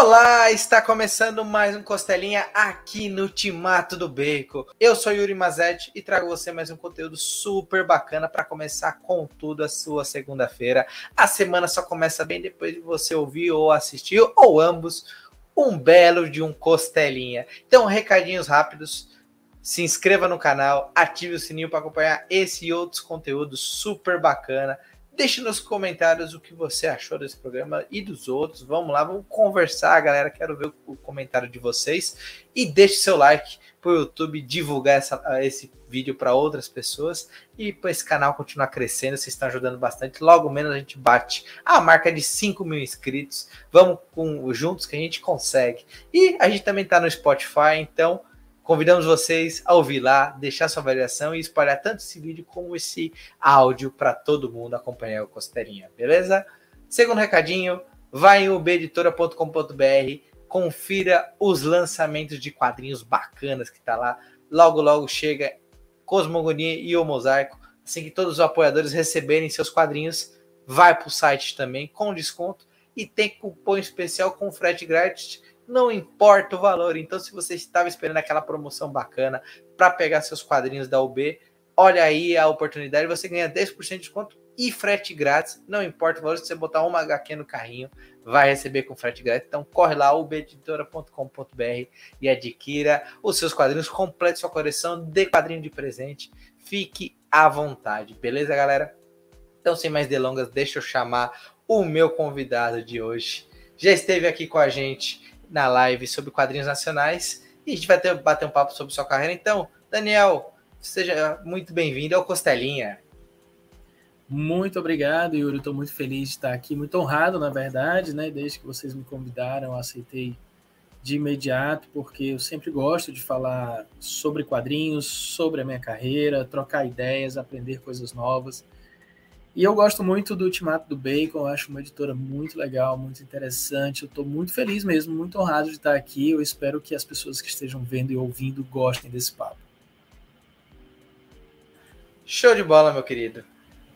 Olá, está começando mais um Costelinha aqui no Timato do Bacon. Eu sou Yuri Mazetti e trago você mais um conteúdo super bacana para começar com tudo a sua segunda-feira. A semana só começa bem depois de você ouvir ou assistir, ou ambos, um belo de um Costelinha. Então, recadinhos rápidos. Se inscreva no canal, ative o sininho para acompanhar esse e outros conteúdos super bacana. Deixe nos comentários o que você achou desse programa e dos outros. Vamos lá, vamos conversar, galera. Quero ver o comentário de vocês. E deixe seu like para o YouTube divulgar essa, esse vídeo para outras pessoas e para esse canal continuar crescendo. Vocês estão ajudando bastante. Logo menos a gente bate a marca de 5 mil inscritos. Vamos com juntos que a gente consegue. E a gente também está no Spotify, então Convidamos vocês a ouvir lá, deixar sua avaliação e espalhar tanto esse vídeo como esse áudio para todo mundo acompanhar o Costeirinha, beleza? Segundo recadinho, vai em ubeditora.com.br, confira os lançamentos de quadrinhos bacanas que tá lá. Logo, logo chega Cosmogonia e o Mosaico. Assim que todos os apoiadores receberem seus quadrinhos, vai para o site também com desconto e tem cupom especial com frete grátis não importa o valor. Então, se você estava esperando aquela promoção bacana para pegar seus quadrinhos da UB, olha aí a oportunidade. Você ganha 10% de desconto e frete grátis. Não importa o valor, se você botar uma HQ no carrinho, vai receber com frete grátis. Então, corre lá, ubeditora.com.br e adquira os seus quadrinhos. Complete sua coleção de quadrinho de presente. Fique à vontade, beleza, galera? Então, sem mais delongas, deixa eu chamar o meu convidado de hoje. Já esteve aqui com a gente na live sobre quadrinhos nacionais e a gente vai ter, bater um papo sobre sua carreira. Então, Daniel, seja muito bem-vindo ao Costelinha. Muito obrigado, Yuri. Estou muito feliz de estar aqui, muito honrado, na verdade, né? Desde que vocês me convidaram, aceitei de imediato, porque eu sempre gosto de falar sobre quadrinhos, sobre a minha carreira, trocar ideias, aprender coisas novas. E eu gosto muito do Ultimato do Bacon, acho uma editora muito legal, muito interessante. Eu estou muito feliz mesmo, muito honrado de estar aqui. Eu espero que as pessoas que estejam vendo e ouvindo gostem desse papo. Show de bola, meu querido.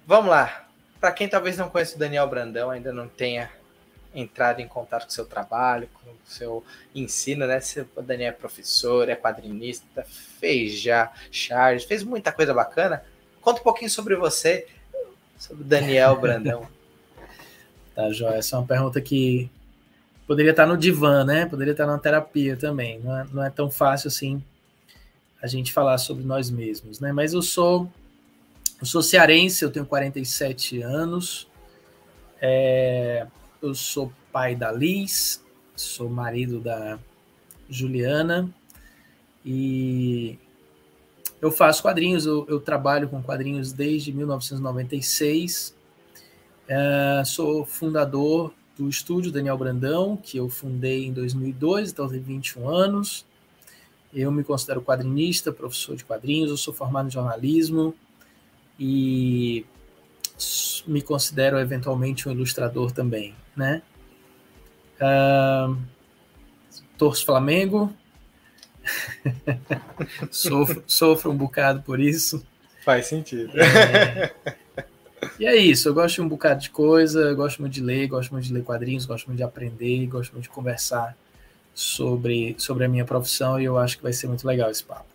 Vamos lá. Para quem talvez não conheça o Daniel Brandão, ainda não tenha entrado em contato com o seu trabalho, com o seu ensino, né? O Daniel é professor, é quadrinista, fez já charge, fez muita coisa bacana. Conta um pouquinho sobre você, sobre Daniel Brandão. tá, Joia. Essa é uma pergunta que poderia estar no divã, né? Poderia estar na terapia também. Não é, não é tão fácil assim a gente falar sobre nós mesmos, né? Mas eu sou eu sou cearense, eu tenho 47 anos. É, eu sou pai da Liz, sou marido da Juliana e eu faço quadrinhos, eu, eu trabalho com quadrinhos desde 1996. É, sou fundador do estúdio Daniel Brandão, que eu fundei em 2002, então tem 21 anos. Eu me considero quadrinista, professor de quadrinhos, eu sou formado em jornalismo e me considero eventualmente um ilustrador também, né? Uh, torço Flamengo, sofro, sofro um bocado por isso. Faz sentido. É, e é isso, eu gosto de um bocado de coisa, gosto muito de ler, gosto muito de ler quadrinhos, gosto muito de aprender, gosto muito de conversar sobre, sobre a minha profissão e eu acho que vai ser muito legal esse papo.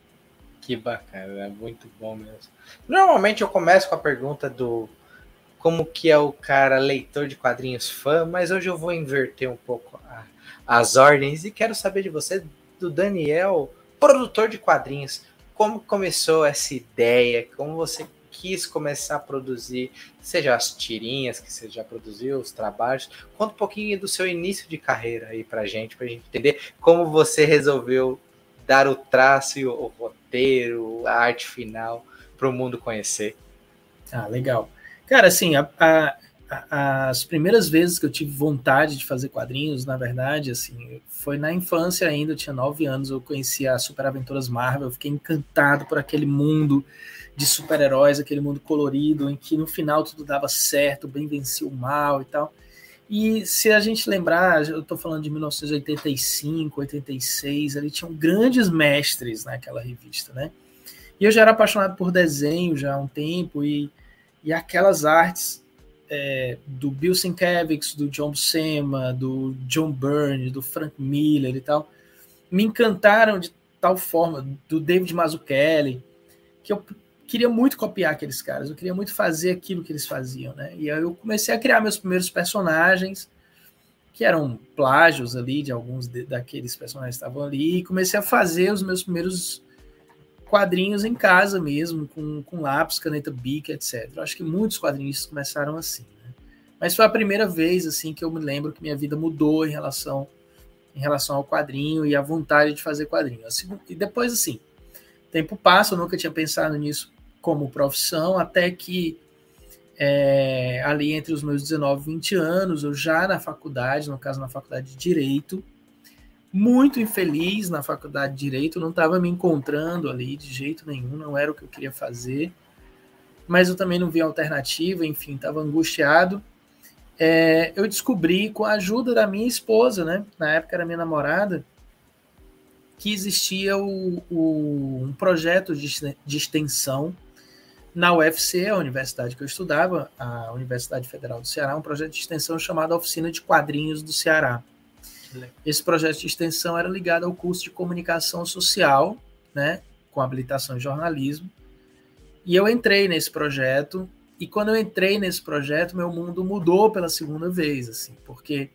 Que bacana, é muito bom mesmo. Normalmente eu começo com a pergunta do como que é o cara leitor de quadrinhos fã, mas hoje eu vou inverter um pouco a, as ordens e quero saber de você do Daniel, produtor de quadrinhos. Como começou essa ideia? Como você quis começar a produzir, seja as tirinhas que você já produziu, os trabalhos. Conta um pouquinho do seu início de carreira aí pra gente, pra gente entender como você resolveu dar o traço, o roteiro, a arte final para o mundo conhecer. Ah, legal. Cara, assim, a, a, as primeiras vezes que eu tive vontade de fazer quadrinhos, na verdade, assim, foi na infância ainda, eu tinha nove anos, eu conhecia as Super Aventuras Marvel, eu fiquei encantado por aquele mundo de super-heróis, aquele mundo colorido, em que no final tudo dava certo, bem vencia o mal e tal. E se a gente lembrar, eu estou falando de 1985, 86, ali tinham grandes mestres naquela revista, né? E eu já era apaixonado por desenho já há um tempo, e, e aquelas artes é, do Bill Sienkiewicz, do John Buscema, do John Byrne, do Frank Miller e tal, me encantaram de tal forma, do David Mazzucchelli, que eu queria muito copiar aqueles caras, eu queria muito fazer aquilo que eles faziam, né? E aí eu comecei a criar meus primeiros personagens, que eram plágios ali de alguns de, daqueles personagens que estavam ali, e comecei a fazer os meus primeiros quadrinhos em casa mesmo, com, com lápis, caneta bic, etc. Eu acho que muitos quadrinhos começaram assim, né? Mas foi a primeira vez assim que eu me lembro que minha vida mudou em relação em relação ao quadrinho e a vontade de fazer quadrinho. E depois assim, tempo passa, eu nunca tinha pensado nisso como profissão, até que é, ali entre os meus 19 e 20 anos, eu já na faculdade, no caso na faculdade de Direito, muito infeliz na faculdade de Direito, não estava me encontrando ali de jeito nenhum, não era o que eu queria fazer, mas eu também não via alternativa, enfim, estava angustiado. É, eu descobri com a ajuda da minha esposa, né, na época era minha namorada, que existia o, o, um projeto de, de extensão na UFC, a universidade que eu estudava, a Universidade Federal do Ceará, um projeto de extensão chamado Oficina de Quadrinhos do Ceará. Esse projeto de extensão era ligado ao curso de comunicação social, né, com habilitação em jornalismo. E eu entrei nesse projeto, e quando eu entrei nesse projeto, meu mundo mudou pela segunda vez, assim, porque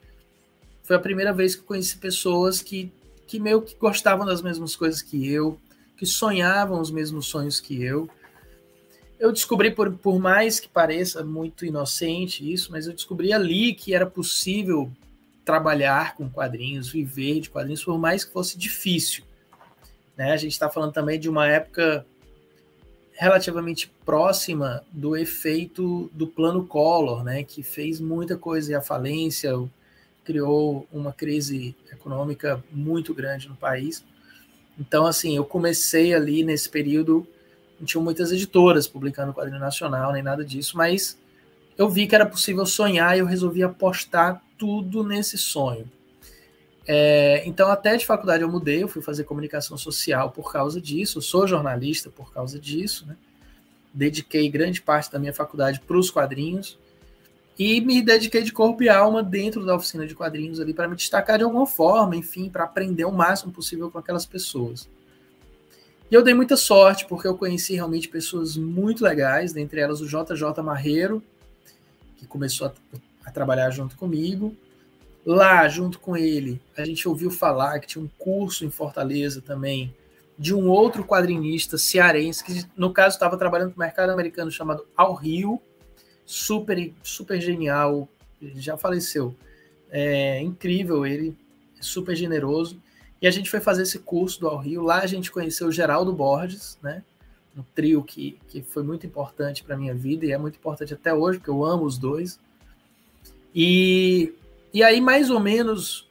foi a primeira vez que eu conheci pessoas que, que meio que gostavam das mesmas coisas que eu, que sonhavam os mesmos sonhos que eu, eu descobri, por, por mais que pareça muito inocente isso, mas eu descobri ali que era possível trabalhar com quadrinhos, viver de quadrinhos, por mais que fosse difícil. Né? A gente está falando também de uma época relativamente próxima do efeito do plano Collor, né? que fez muita coisa e a falência, criou uma crise econômica muito grande no país. Então, assim, eu comecei ali nesse período não tinham muitas editoras publicando quadrinho nacional, nem nada disso, mas eu vi que era possível sonhar e eu resolvi apostar tudo nesse sonho. É, então, até de faculdade eu mudei, eu fui fazer comunicação social por causa disso, eu sou jornalista por causa disso, né? Dediquei grande parte da minha faculdade para os quadrinhos e me dediquei de corpo e alma dentro da oficina de quadrinhos ali para me destacar de alguma forma, enfim, para aprender o máximo possível com aquelas pessoas. E eu dei muita sorte, porque eu conheci realmente pessoas muito legais, dentre elas o JJ Marreiro, que começou a, a trabalhar junto comigo. Lá, junto com ele, a gente ouviu falar que tinha um curso em Fortaleza também de um outro quadrinista cearense, que no caso estava trabalhando no mercado americano chamado Ao Rio, super, super genial, já faleceu. É incrível ele, super generoso. E a gente foi fazer esse curso do Ao Rio. Lá a gente conheceu o Geraldo Borges, né? Um trio que, que foi muito importante para minha vida e é muito importante até hoje, porque eu amo os dois. E, e aí, mais ou menos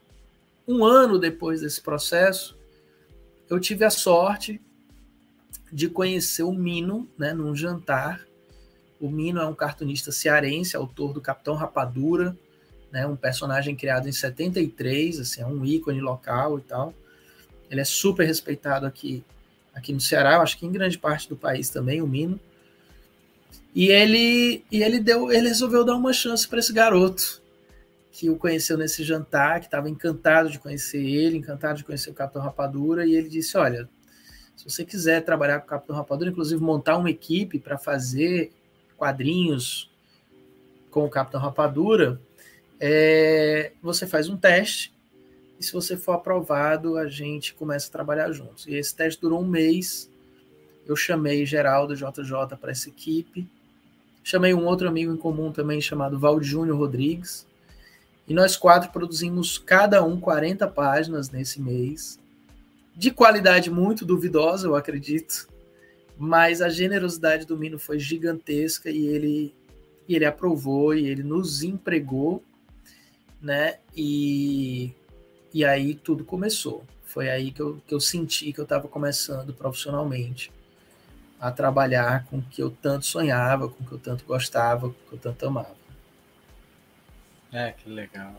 um ano depois desse processo, eu tive a sorte de conhecer o Mino, né, num jantar. O Mino é um cartunista cearense, autor do Capitão Rapadura, né, um personagem criado em 73, assim, é um ícone local e tal. Ele é super respeitado aqui, aqui no Ceará, acho que em grande parte do país também, o Mino. E ele, e ele deu, ele resolveu dar uma chance para esse garoto que o conheceu nesse jantar, que estava encantado de conhecer ele, encantado de conhecer o Capitão Rapadura, e ele disse: Olha, se você quiser trabalhar com o Capitão Rapadura, inclusive montar uma equipe para fazer quadrinhos com o Capitão Rapadura, é, você faz um teste e se você for aprovado, a gente começa a trabalhar juntos. E esse teste durou um mês. Eu chamei Geraldo JJ para essa equipe. Chamei um outro amigo em comum também chamado Val Júnior Rodrigues. E nós quatro produzimos cada um 40 páginas nesse mês. De qualidade muito duvidosa, eu acredito. Mas a generosidade do Mino foi gigantesca e ele, e ele aprovou e ele nos empregou, né? E e aí tudo começou. Foi aí que eu, que eu senti que eu estava começando profissionalmente a trabalhar com o que eu tanto sonhava, com o que eu tanto gostava, com o que eu tanto amava. É, que legal.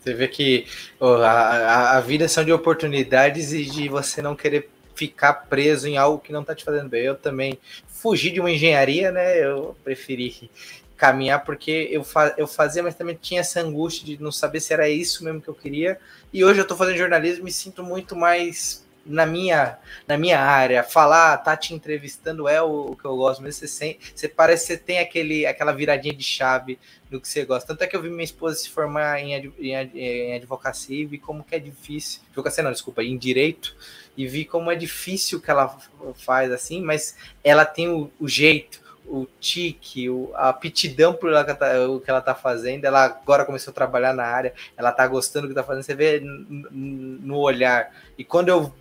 Você vê que oh, a, a vida são de oportunidades e de você não querer ficar preso em algo que não está te fazendo bem. Eu também fugi de uma engenharia, né? Eu preferi caminhar, porque eu, fa eu fazia, mas também tinha essa angústia de não saber se era isso mesmo que eu queria. E hoje eu estou fazendo jornalismo e me sinto muito mais na minha, na minha área. Falar, tá te entrevistando é o, o que eu gosto mesmo. Você, sem, você parece que você tem aquele, aquela viradinha de chave do que você gosta. Tanto é que eu vi minha esposa se formar em, em, em advocacia e vi como que é difícil. Advocacia não, desculpa, em direito. E vi como é difícil que ela faz assim, mas ela tem o, o jeito o tique, o, a aptidão por ela, tá, o que ela tá fazendo. Ela agora começou a trabalhar na área, ela tá gostando do que tá fazendo, você vê no olhar. E quando eu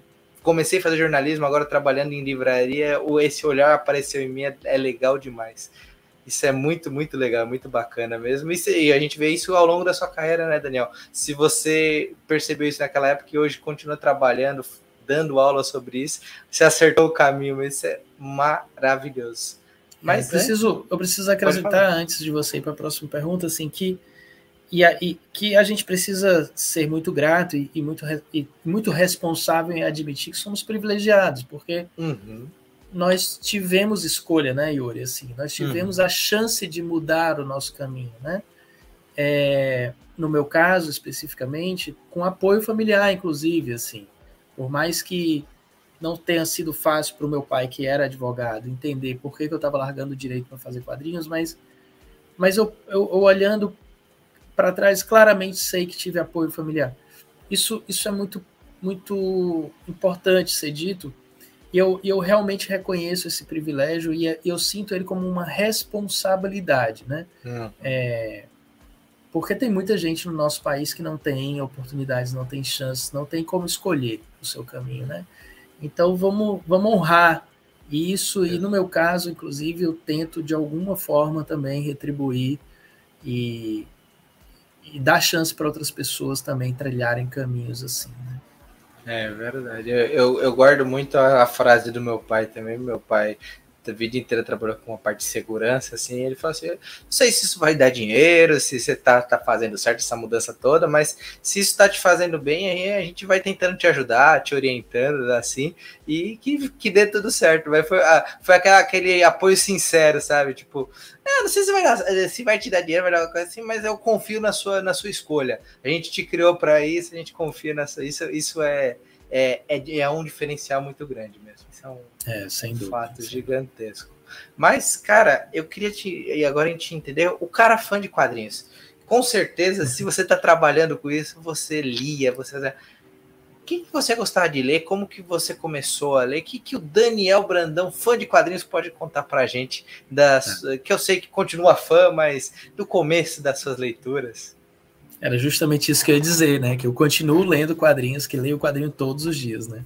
comecei a fazer jornalismo, agora trabalhando em livraria, esse olhar apareceu em mim, é, é legal demais. Isso é muito, muito legal, muito bacana mesmo. e a gente vê isso ao longo da sua carreira, né, Daniel? Se você percebeu isso naquela época e hoje continua trabalhando, dando aula sobre isso, você acertou o caminho, isso é maravilhoso. Mas eu é. preciso, eu preciso acrescentar antes de você ir para a próxima pergunta, assim, que e, a, e, que a gente precisa ser muito grato e, e muito, e muito responsável em admitir que somos privilegiados, porque uhum. nós tivemos escolha, né, Yuri? Assim, nós tivemos uhum. a chance de mudar o nosso caminho, né? É, no meu caso, especificamente, com apoio familiar, inclusive, assim, por mais que não tenha sido fácil para o meu pai, que era advogado, entender por que, que eu estava largando o direito para fazer quadrinhos, mas, mas eu, eu, eu olhando para trás, claramente sei que tive apoio familiar. Isso, isso é muito, muito importante ser dito, e eu, eu realmente reconheço esse privilégio e é, eu sinto ele como uma responsabilidade, né? Uhum. É, porque tem muita gente no nosso país que não tem oportunidades, não tem chances, não tem como escolher o seu caminho, né? Então vamos, vamos honrar isso, e no meu caso, inclusive, eu tento de alguma forma também retribuir e, e dar chance para outras pessoas também trilharem caminhos assim. Né? É verdade. Eu, eu, eu guardo muito a, a, frase do meu pai também. Meu pai a vida inteira trabalhou com uma parte de segurança, assim, ele falou assim, não sei se isso vai dar dinheiro, se você tá, tá fazendo certo essa mudança toda, mas se isso tá te fazendo bem, aí a gente vai tentando te ajudar, te orientando, assim, e que, que dê tudo certo, mas foi, foi aquela, aquele apoio sincero, sabe, tipo, ah, não sei se vai, dar, se vai te dar dinheiro, vai dar coisa assim, mas eu confio na sua, na sua escolha, a gente te criou para isso, a gente confia nessa, isso, isso é, é, é, é um diferencial muito grande mesmo. Isso é um, é, sem dúvida, fato sim. gigantesco. Mas, cara, eu queria te. E agora a gente entender o cara fã de quadrinhos. Com certeza, se você está trabalhando com isso, você lia, você. O que, que você gostava de ler? Como que você começou a ler? O que, que o Daniel Brandão, fã de quadrinhos, pode contar pra gente? Das, é. Que eu sei que continua fã, mas do começo das suas leituras. Era justamente isso que eu ia dizer, né? Que eu continuo lendo quadrinhos, que leio quadrinho todos os dias, né?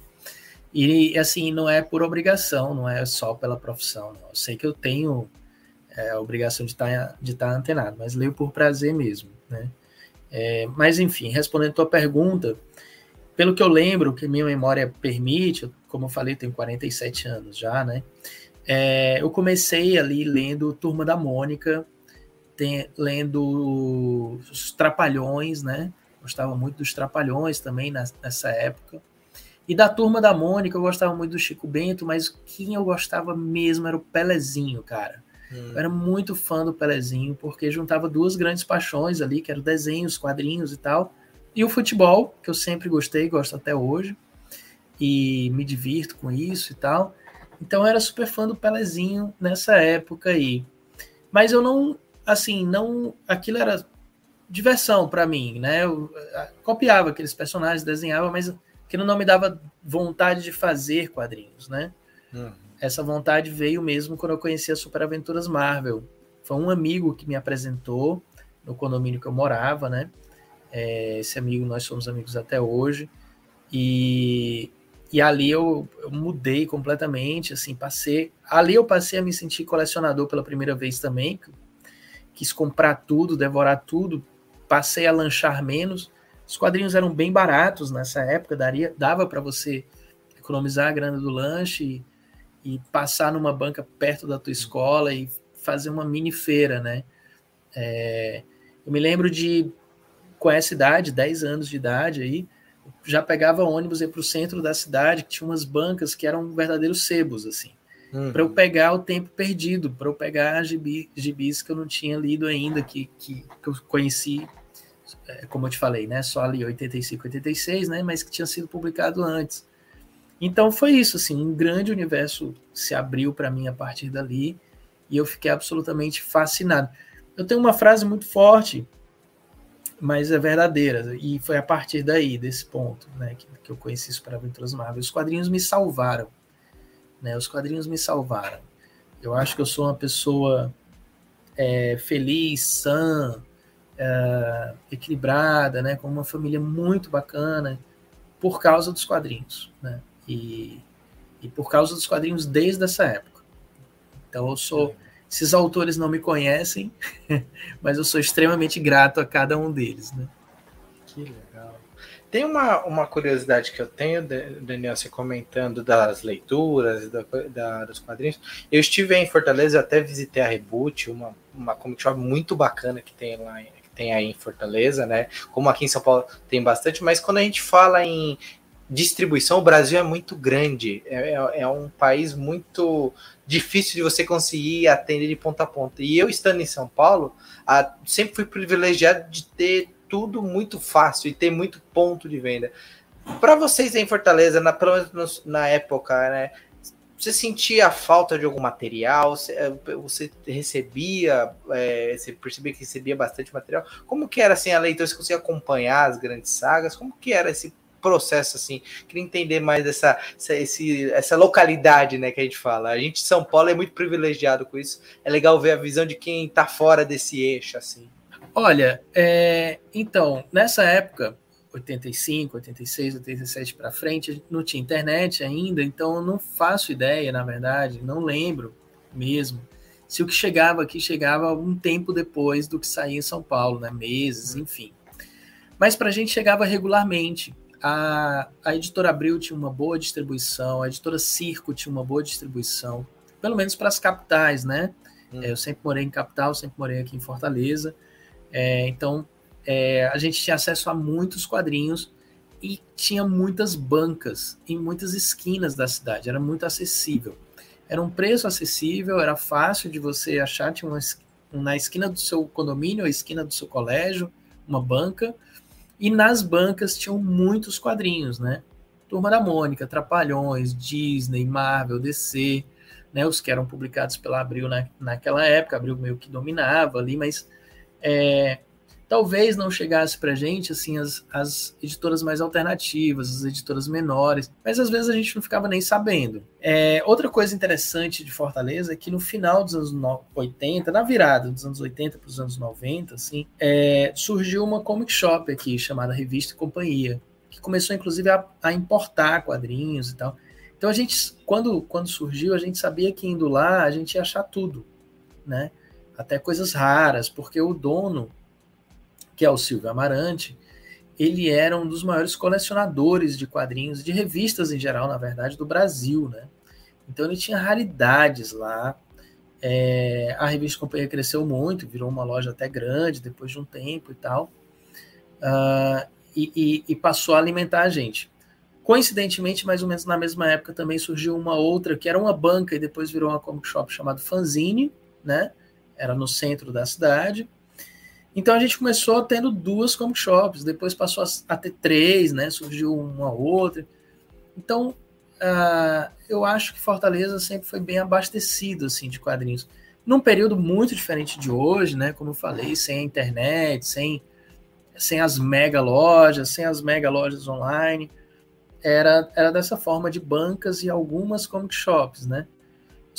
E assim, não é por obrigação, não é só pela profissão. Não. Eu sei que eu tenho é, a obrigação de estar tá, de tá antenado, mas leio por prazer mesmo, né? É, mas enfim, respondendo a tua pergunta, pelo que eu lembro, que minha memória permite, como eu falei, eu tenho 47 anos já, né? É, eu comecei ali lendo Turma da Mônica, tem, lendo os Trapalhões, né? Gostava muito dos Trapalhões também nessa época. E da turma da Mônica, eu gostava muito do Chico Bento, mas quem eu gostava mesmo era o Pelezinho, cara. Hum. Eu era muito fã do Pelezinho, porque juntava duas grandes paixões ali, que eram desenhos, quadrinhos e tal. E o futebol, que eu sempre gostei, gosto até hoje. E me divirto com isso e tal. Então eu era super fã do Pelezinho nessa época aí. Mas eu não, assim, não. Aquilo era diversão para mim, né? Eu copiava aqueles personagens, desenhava, mas que não me dava vontade de fazer quadrinhos, né? Uhum. Essa vontade veio mesmo quando eu conheci as Super Aventuras Marvel. Foi um amigo que me apresentou no condomínio que eu morava, né? É, esse amigo, nós somos amigos até hoje. E, e ali eu, eu, mudei completamente, assim, passei... Ali eu passei a me sentir colecionador pela primeira vez também. Quis comprar tudo, devorar tudo. Passei a lanchar menos os quadrinhos eram bem baratos nessa época, daria, dava para você economizar a grana do lanche e, e, passar numa banca perto da tua escola e fazer uma mini feira, né? É, eu me lembro de, com essa idade, 10 anos de idade aí, já pegava ônibus para o centro da cidade, que tinha umas bancas que eram verdadeiros sebos, assim. Uhum. Para eu pegar o tempo perdido, para eu pegar gibi, gibis que eu não tinha lido ainda, que, que, que eu conheci, é, como eu te falei, né? Só ali 85, 86, né? Mas que tinha sido publicado antes. Então foi isso, assim, um grande universo se abriu para mim a partir dali e eu fiquei absolutamente fascinado. Eu tenho uma frase muito forte, mas é verdadeira, e foi a partir daí, desse ponto, né, que, que eu conheci Super Aventuras Marvel. Os quadrinhos me salvaram, né, os quadrinhos me salvaram. Eu acho que eu sou uma pessoa é, feliz, sã, é, equilibrada, né, com uma família muito bacana, por causa dos quadrinhos, né, e, e por causa dos quadrinhos desde essa época. Então eu sou esses autores não me conhecem, mas eu sou extremamente grato a cada um deles, né? Que legal. Tem uma, uma curiosidade que eu tenho, Daniel, você comentando das leituras, da, da, dos quadrinhos. Eu estive em Fortaleza, até visitei a Reboot, uma, uma comic shop muito bacana que tem lá, que tem aí em Fortaleza, né? Como aqui em São Paulo tem bastante, mas quando a gente fala em distribuição, o Brasil é muito grande, é, é, é um país muito difícil de você conseguir atender de ponta a ponta. E eu estando em São Paulo, a, sempre fui privilegiado de ter tudo muito fácil e ter muito ponto de venda. Para vocês em Fortaleza, na, pelo menos na época, né? Você sentia falta de algum material? Você, eh, você recebia, é, você percebia que recebia bastante material? Como que era assim a leitura? Você conseguia acompanhar as grandes sagas? Como que era esse processo assim. Queria entender mais essa, essa, esse, essa localidade, né, que a gente fala. A gente de São Paulo é muito privilegiado com isso. É legal ver a visão de quem está fora desse eixo, assim. Olha, é, então, nessa época, 85, 86, 87 para frente, não tinha internet ainda, então eu não faço ideia, na verdade, não lembro mesmo se o que chegava aqui chegava um tempo depois do que saía em São Paulo, né? Meses, enfim. Mas para a gente chegava regularmente a, a editora Abril tinha uma boa distribuição, a editora Circo tinha uma boa distribuição, pelo menos para as capitais, né? Hum. É, eu sempre morei em capital, sempre morei aqui em Fortaleza, é, então é, a gente tinha acesso a muitos quadrinhos e tinha muitas bancas em muitas esquinas da cidade, era muito acessível. Era um preço acessível, era fácil de você achar, tinha uma, na esquina do seu condomínio, a esquina do seu colégio, uma banca, e nas bancas tinham muitos quadrinhos, né? Turma da Mônica, Trapalhões, Disney, Marvel, DC, né? Os que eram publicados pela Abril na, naquela época, Abril meio que dominava ali, mas é, talvez não chegasse para gente assim as, as editoras mais alternativas, as editoras menores, mas às vezes a gente não ficava nem sabendo. É, outra coisa interessante de Fortaleza é que no final dos anos 80, na virada dos anos 80 para os anos 90, assim, é, surgiu uma comic shop aqui chamada Revista e Companhia, que começou inclusive a, a importar quadrinhos e tal. Então a gente, quando, quando surgiu, a gente sabia que indo lá a gente ia achar tudo, né? Até coisas raras, porque o dono que é o Silvio Amarante, ele era um dos maiores colecionadores de quadrinhos, de revistas em geral, na verdade, do Brasil, né? Então ele tinha raridades lá. É, a revista Companhia cresceu muito, virou uma loja até grande depois de um tempo e tal. Uh, e, e, e, passou a alimentar a gente. Coincidentemente, mais ou menos na mesma época, também surgiu uma outra que era uma banca e depois virou uma comic shop chamada Fanzine, né? Era no centro da cidade. Então a gente começou tendo duas comic shops, depois passou a, ter três, né? Surgiu uma outra. Então uh, eu acho que Fortaleza sempre foi bem abastecido assim de quadrinhos. Num período muito diferente de hoje, né? Como eu falei, sem a internet, sem, sem as mega lojas, sem as mega lojas online. Era, era dessa forma de bancas e algumas comic shops, né?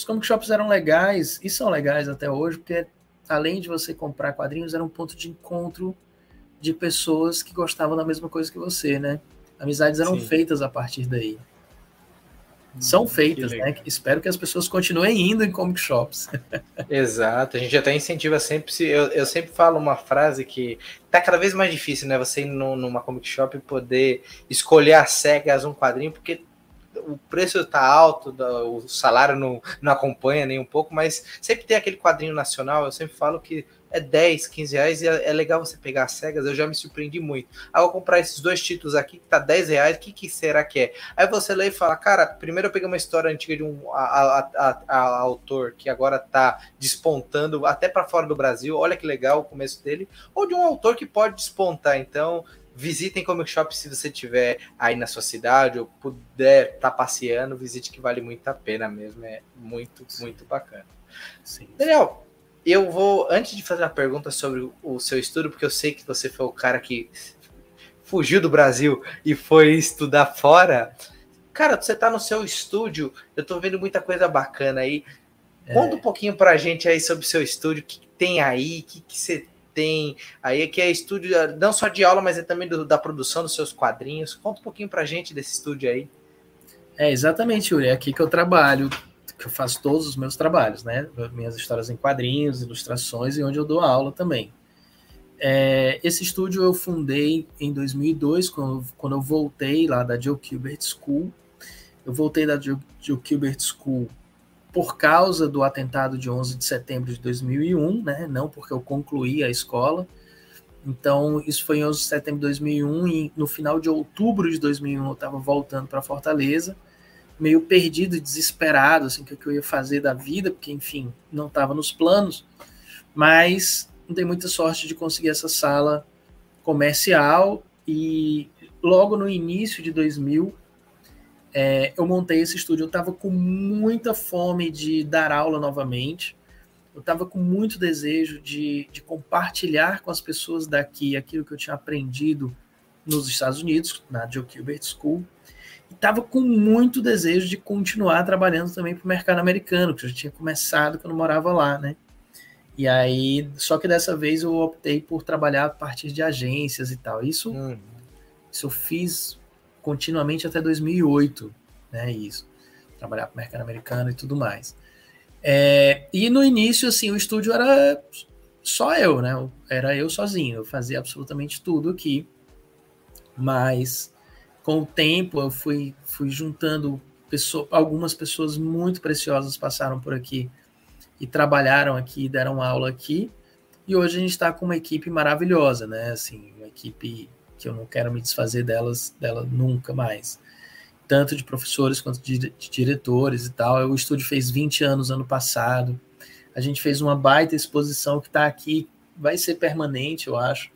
Os comic shops eram legais e são legais até hoje, porque além de você comprar quadrinhos, era um ponto de encontro de pessoas que gostavam da mesma coisa que você, né? Amizades eram Sim. feitas a partir daí. São hum, feitas, né? Espero que as pessoas continuem indo em comic shops. Exato, a gente até incentiva sempre. Eu, eu sempre falo uma frase que tá cada vez mais difícil, né? Você ir numa comic shop e poder escolher a cegas um quadrinho, porque o preço tá alto, o salário não, não acompanha nem um pouco, mas sempre tem aquele quadrinho nacional, eu sempre falo que é 10, 15 reais e é, é legal você pegar as cegas, eu já me surpreendi muito. Aí eu vou comprar esses dois títulos aqui, que tá 10 reais, o que, que será que é? Aí você lê e fala, cara, primeiro eu peguei uma história antiga de um a, a, a autor que agora tá despontando até para fora do Brasil, olha que legal o começo dele, ou de um autor que pode despontar, então visitem Comic Shop se você tiver aí na sua cidade ou puder estar tá passeando, visite que vale muito a pena mesmo, é muito, muito bacana. Sim. Daniel, eu vou, antes de fazer uma pergunta sobre o seu estudo, porque eu sei que você foi o cara que fugiu do Brasil e foi estudar fora. Cara, você tá no seu estúdio, eu tô vendo muita coisa bacana aí. É. Conta um pouquinho pra gente aí sobre o seu estúdio, o que tem aí, o que, que você tem aí, que é estúdio não só de aula, mas é também do, da produção dos seus quadrinhos. Conta um pouquinho pra gente desse estúdio aí. É, exatamente, Yuri, é aqui que eu trabalho que eu faço todos os meus trabalhos, né? Minhas histórias em quadrinhos, ilustrações e onde eu dou aula também. É, esse estúdio eu fundei em 2002, quando, quando eu voltei lá da Joe Gilbert School. Eu voltei da Joe, Joe Gilbert School por causa do atentado de 11 de setembro de 2001, né? Não porque eu concluí a escola. Então, isso foi em 11 de setembro de 2001 e no final de outubro de 2001 eu estava voltando para Fortaleza meio perdido desesperado, assim, o que eu ia fazer da vida, porque, enfim, não estava nos planos, mas não dei muita sorte de conseguir essa sala comercial e logo no início de 2000 é, eu montei esse estúdio. Eu estava com muita fome de dar aula novamente, eu estava com muito desejo de, de compartilhar com as pessoas daqui aquilo que eu tinha aprendido nos Estados Unidos, na Joe Gilbert School, estava com muito desejo de continuar trabalhando também para o mercado americano, que eu já tinha começado quando morava lá, né? E aí, só que dessa vez eu optei por trabalhar a partir de agências e tal. Isso, uhum. isso eu fiz continuamente até 2008, né? Isso, trabalhar para o mercado americano e tudo mais. É, e no início, assim, o estúdio era só eu, né? Era eu sozinho, eu fazia absolutamente tudo aqui, mas com o tempo eu fui, fui juntando pessoa, algumas pessoas muito preciosas passaram por aqui e trabalharam aqui, deram aula aqui. E hoje a gente está com uma equipe maravilhosa, né? Assim, uma equipe que eu não quero me desfazer delas, dela nunca mais. Tanto de professores quanto de, de diretores e tal. O estúdio fez 20 anos ano passado. A gente fez uma baita exposição que está aqui, vai ser permanente, eu acho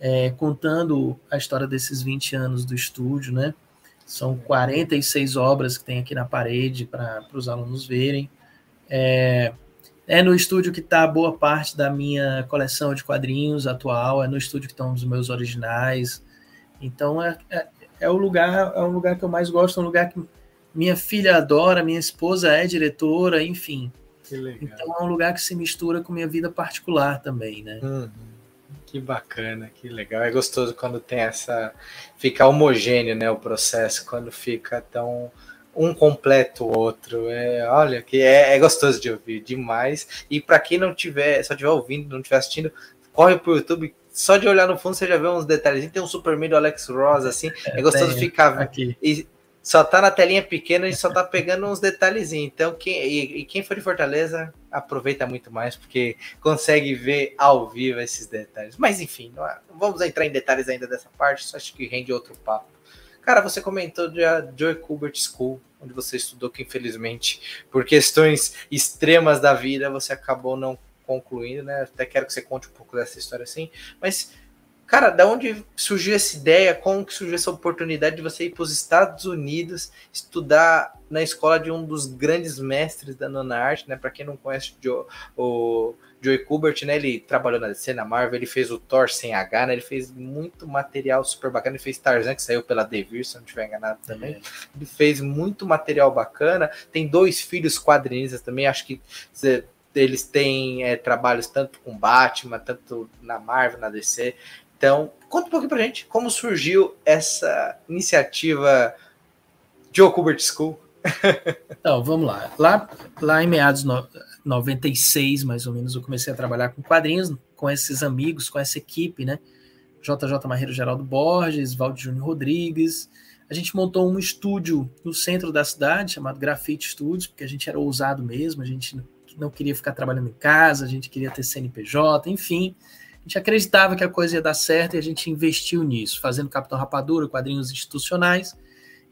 é, contando a história desses 20 anos do estúdio, né? São 46 obras que tem aqui na parede para os alunos verem. É, é no estúdio que está boa parte da minha coleção de quadrinhos atual, é no estúdio que estão os meus originais. Então é, é, é, o lugar, é o lugar que eu mais gosto, é um lugar que minha filha adora, minha esposa é diretora, enfim. Então é um lugar que se mistura com minha vida particular também, né? Uhum. Que bacana, que legal. É gostoso quando tem essa. Fica homogêneo, né? O processo, quando fica tão um completo o outro. É, olha, que é, é gostoso de ouvir demais. E para quem não tiver, só tiver ouvindo, não tiver assistindo, corre pro YouTube. Só de olhar no fundo você já vê uns detalhes. Tem um Superman do Alex Ross, assim. É, é gostoso ficar. Aqui. E, só tá na telinha pequena, a gente só tá pegando uns detalhezinhos. Então, quem, e, e, quem for de Fortaleza, aproveita muito mais, porque consegue ver ao vivo esses detalhes. Mas enfim, não, é, não vamos entrar em detalhes ainda dessa parte, só acho que rende outro papo. Cara, você comentou da Joy Kubert School, onde você estudou, que infelizmente, por questões extremas da vida, você acabou não concluindo, né? Até quero que você conte um pouco dessa história assim, mas Cara, da onde surgiu essa ideia? Como que surgiu essa oportunidade de você ir para os Estados Unidos estudar na escola de um dos grandes mestres da nona arte, né? Para quem não conhece o, Joey Kubert, né? Ele trabalhou na DC, na Marvel, ele fez o Thor sem H, né? Ele fez muito material super bacana. Ele fez Tarzan, que saiu pela Devir, se não estiver enganado também. É. Ele fez muito material bacana. Tem dois filhos quadrinistas também. Acho que eles têm é, trabalhos tanto com Batman, tanto na Marvel, na DC. Então, conta um pouquinho pra gente como surgiu essa iniciativa Joe Kubert School. então, vamos lá. Lá, lá em meados de 96, mais ou menos, eu comecei a trabalhar com quadrinhos, com esses amigos, com essa equipe, né? JJ Marreiro Geraldo Borges, Valdir Júnior Rodrigues. A gente montou um estúdio no centro da cidade, chamado Graffiti Studios, porque a gente era ousado mesmo, a gente não queria ficar trabalhando em casa, a gente queria ter CNPJ, enfim. A gente acreditava que a coisa ia dar certo e a gente investiu nisso, fazendo Capitão Rapadura, quadrinhos institucionais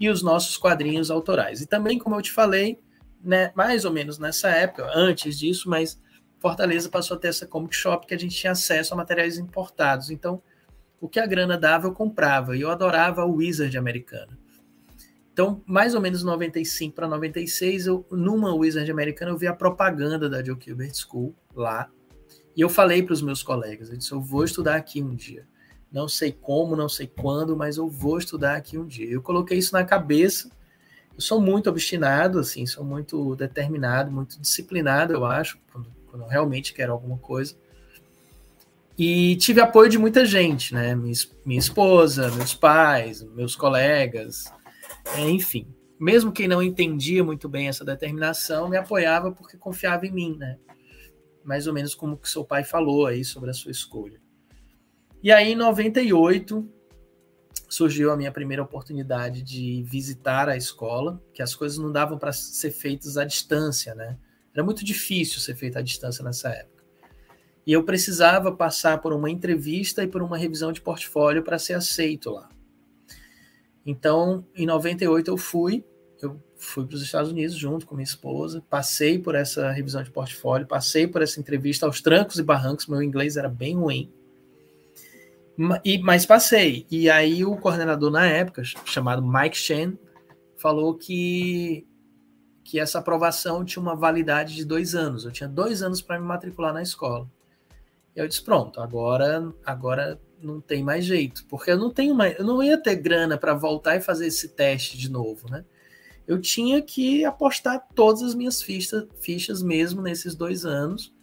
e os nossos quadrinhos autorais. E também, como eu te falei, né, mais ou menos nessa época, antes disso, mas Fortaleza passou a ter essa comic shop que a gente tinha acesso a materiais importados. Então, o que a grana dava, eu comprava. E eu adorava o Wizard americana. Então, mais ou menos 95 para 96, eu, numa Wizard americana, eu vi a propaganda da Joe Gilbert School lá. E eu falei para os meus colegas, eu disse, eu vou estudar aqui um dia. Não sei como, não sei quando, mas eu vou estudar aqui um dia. Eu coloquei isso na cabeça. Eu sou muito obstinado, assim, sou muito determinado, muito disciplinado, eu acho, quando, quando eu realmente quero alguma coisa. E tive apoio de muita gente, né? Minha, minha esposa, meus pais, meus colegas, é, enfim. Mesmo quem não entendia muito bem essa determinação, me apoiava porque confiava em mim, né? Mais ou menos como que seu pai falou aí sobre a sua escolha. E aí, em 98, surgiu a minha primeira oportunidade de visitar a escola, que as coisas não davam para ser feitas à distância, né? Era muito difícil ser feita à distância nessa época. E eu precisava passar por uma entrevista e por uma revisão de portfólio para ser aceito lá. Então, em 98 eu fui, eu fui para os Estados Unidos junto com minha esposa, passei por essa revisão de portfólio, passei por essa entrevista aos trancos e barrancos, meu inglês era bem ruim. E, mas passei. E aí o coordenador na época, chamado Mike Shen, falou que, que essa aprovação tinha uma validade de dois anos. Eu tinha dois anos para me matricular na escola. Eu disse, pronto, agora, agora não tem mais jeito, porque eu não tenho mais, eu não ia ter grana para voltar e fazer esse teste de novo, né? Eu tinha que apostar todas as minhas fichas, fichas mesmo nesses dois anos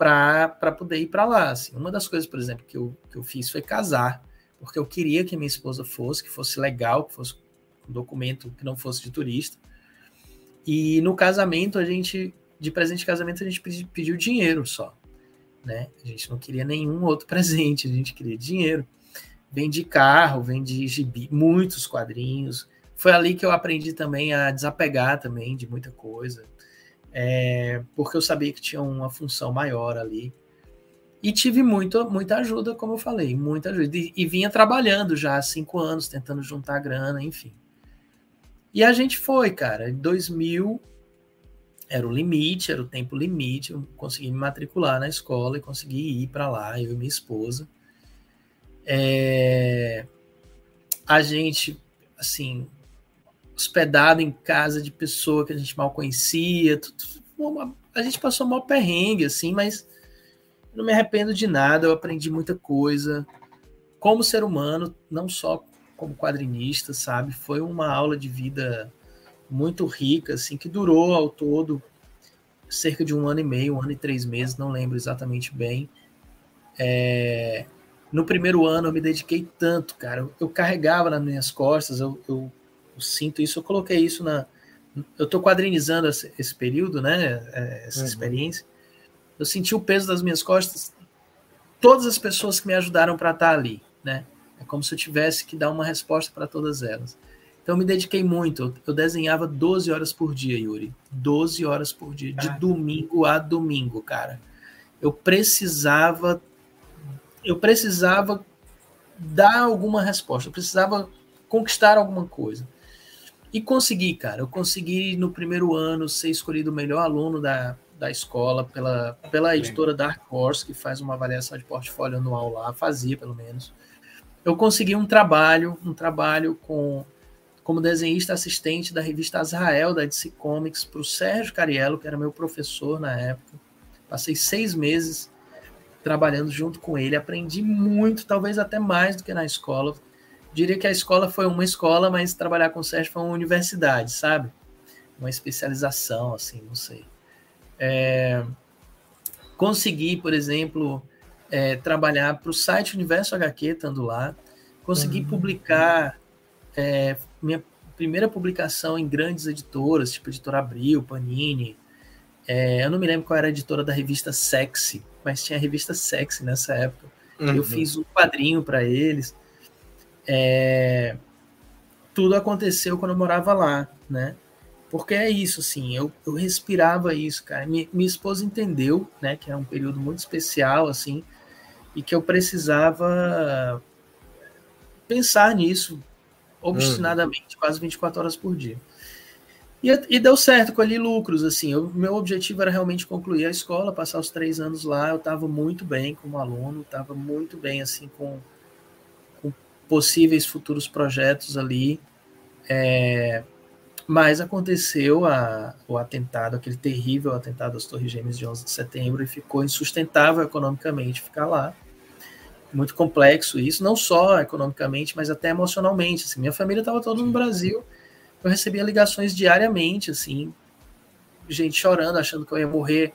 para poder ir para lá. Assim. Uma das coisas, por exemplo, que eu, que eu fiz foi casar, porque eu queria que minha esposa fosse, que fosse legal, que fosse um documento que não fosse de turista. E no casamento, a gente, de presente de casamento, a gente pediu dinheiro só né? A gente não queria nenhum outro presente, a gente queria dinheiro. Vendi carro, vendi gibi, muitos quadrinhos. Foi ali que eu aprendi também a desapegar também de muita coisa, é, porque eu sabia que tinha uma função maior ali. E tive muito, muita ajuda, como eu falei, muita ajuda. E, e vinha trabalhando já há cinco anos, tentando juntar grana, enfim. E a gente foi, cara. Em 2000, era o limite, era o tempo limite. Eu consegui me matricular na escola e consegui ir para lá, eu e minha esposa. É... A gente, assim, hospedado em casa de pessoa que a gente mal conhecia. Tudo, a gente passou mal perrengue, assim, mas não me arrependo de nada. Eu aprendi muita coisa como ser humano, não só como quadrinista, sabe? Foi uma aula de vida muito rica, assim, que durou ao todo cerca de um ano e meio, um ano e três meses, não lembro exatamente bem. É, no primeiro ano eu me dediquei tanto, cara. Eu, eu carregava nas minhas costas, eu, eu, sinto isso, eu coloquei isso na. Eu estou quadrinizando esse, esse, período, né? É, essa uhum. experiência. Eu senti o peso das minhas costas, todas as pessoas que me ajudaram para estar ali, né? É como se eu tivesse que dar uma resposta para todas elas. Então eu me dediquei muito. Eu desenhava 12 horas por dia, Yuri. 12 horas por dia, de domingo a domingo, cara. Eu precisava eu precisava dar alguma resposta, eu precisava conquistar alguma coisa. E consegui, cara. Eu consegui no primeiro ano ser escolhido o melhor aluno da, da escola pela, pela editora Dark Horse, que faz uma avaliação de portfólio anual lá, fazia pelo menos. Eu consegui um trabalho, um trabalho com como desenhista assistente da revista Azrael da DC Comics para o Sérgio Cariello, que era meu professor na época. Passei seis meses trabalhando junto com ele, aprendi muito, talvez até mais do que na escola. Diria que a escola foi uma escola, mas trabalhar com o Sérgio foi uma universidade, sabe? Uma especialização, assim, não sei. É... Consegui, por exemplo, é, trabalhar para o site Universo HQ, estando lá. Consegui uhum. publicar é, minha primeira publicação em grandes editoras, tipo Editora Abril, Panini. É, eu não me lembro qual era a editora da revista Sexy, mas tinha a revista Sexy nessa época. Uhum. Eu fiz um quadrinho para eles. É, tudo aconteceu quando eu morava lá, né? Porque é isso, assim, eu, eu respirava isso, cara. Minha, minha esposa entendeu, né, que é um período muito especial, assim, e que eu precisava pensar nisso obstinadamente, hum. quase 24 horas por dia. E, e, deu certo, colhi lucros, assim, o meu objetivo era realmente concluir a escola, passar os três anos lá, eu estava muito bem como aluno, estava muito bem, assim, com possíveis futuros projetos ali, é, mas aconteceu a, o atentado, aquele terrível atentado às Torres Gêmeas de 11 de setembro, e ficou insustentável economicamente ficar lá. Muito complexo isso, não só economicamente, mas até emocionalmente. Assim, minha família estava toda no Brasil, eu recebia ligações diariamente, assim, gente chorando, achando que eu ia morrer,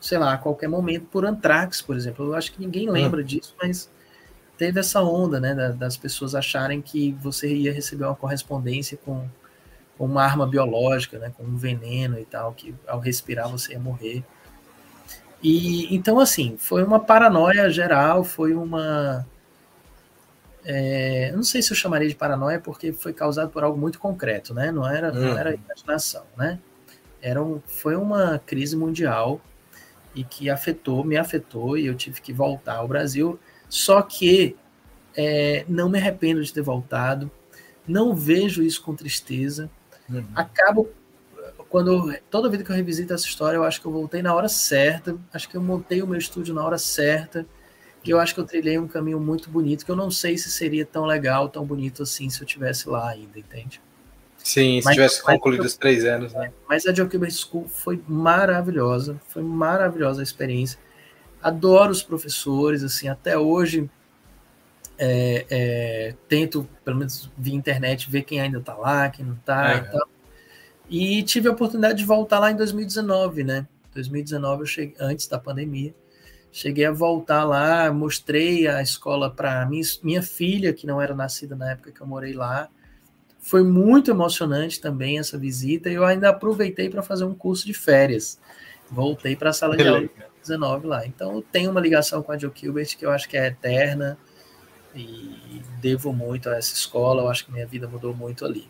sei lá, a qualquer momento por antrax, por exemplo. Eu acho que ninguém lembra uhum. disso, mas teve essa onda, né, das pessoas acharem que você ia receber uma correspondência com com uma arma biológica, né, com um veneno e tal, que ao respirar você ia morrer. E então assim, foi uma paranoia geral, foi uma é, não sei se eu chamaria de paranoia porque foi causado por algo muito concreto, né? Não era, não era uhum. imaginação, né? Era um, foi uma crise mundial e que afetou, me afetou e eu tive que voltar ao Brasil. Só que é, não me arrependo de ter voltado, não vejo isso com tristeza. Uhum. Acabo quando toda vida que eu revisito essa história, eu acho que eu voltei na hora certa, acho que eu montei o meu estúdio na hora certa, e eu acho que eu trilhei um caminho muito bonito, que eu não sei se seria tão legal, tão bonito assim se eu tivesse lá ainda, entende? Sim, se mas, tivesse concluído os três anos, né? Mas a Joe School foi maravilhosa, foi maravilhosa a experiência. Adoro os professores, assim, até hoje é, é, tento, pelo menos via internet, ver quem ainda está lá, quem não está é. e tal. E tive a oportunidade de voltar lá em 2019, né? 2019 eu cheguei, antes da pandemia. Cheguei a voltar lá, mostrei a escola para minha, minha filha, que não era nascida na época que eu morei lá. Foi muito emocionante também essa visita. E eu ainda aproveitei para fazer um curso de férias. Voltei para a sala de aula 19 lá. Então, eu tenho uma ligação com a Joe Gilbert que eu acho que é eterna e devo muito a essa escola. Eu acho que minha vida mudou muito ali.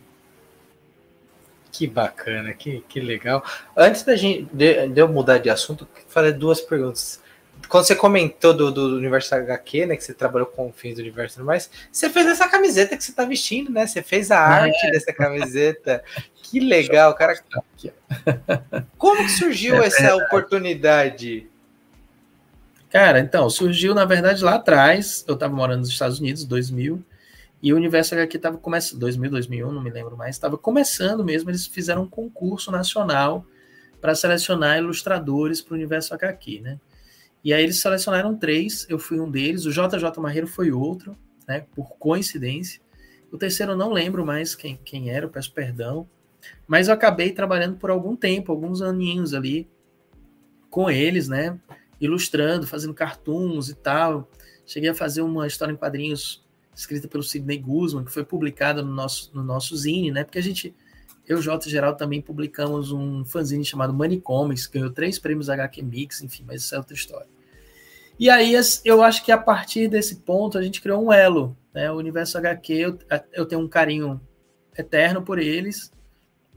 Que bacana, que, que legal. Antes da gente, de, de eu mudar de assunto, falei duas perguntas. Quando você comentou do, do universo HQ, né, que você trabalhou com fins do universo mas você fez essa camiseta que você está vestindo, né? Você fez a arte é. dessa camiseta. Que legal, cara. Como que surgiu é essa oportunidade? Cara, então, surgiu, na verdade, lá atrás, eu estava morando nos Estados Unidos, 2000, e o Universo HQ estava começando, 2000, 2001, não me lembro mais, estava começando mesmo, eles fizeram um concurso nacional para selecionar ilustradores para o Universo HQ, né? E aí eles selecionaram três, eu fui um deles, o JJ Marreiro foi outro, né, por coincidência. O terceiro eu não lembro mais quem, quem era, eu peço perdão. Mas eu acabei trabalhando por algum tempo, alguns aninhos ali com eles, né? Ilustrando, fazendo cartoons e tal. Cheguei a fazer uma história em quadrinhos escrita pelo Sidney Guzman, que foi publicada no nosso, no nosso zine, né? Porque a gente, eu e J. Geral também publicamos um fanzine chamado Money Comics, ganhou três prêmios HQ Mix, enfim, mas isso é outra história. E aí eu acho que a partir desse ponto a gente criou um elo, né? O universo HQ, eu, eu tenho um carinho eterno por eles.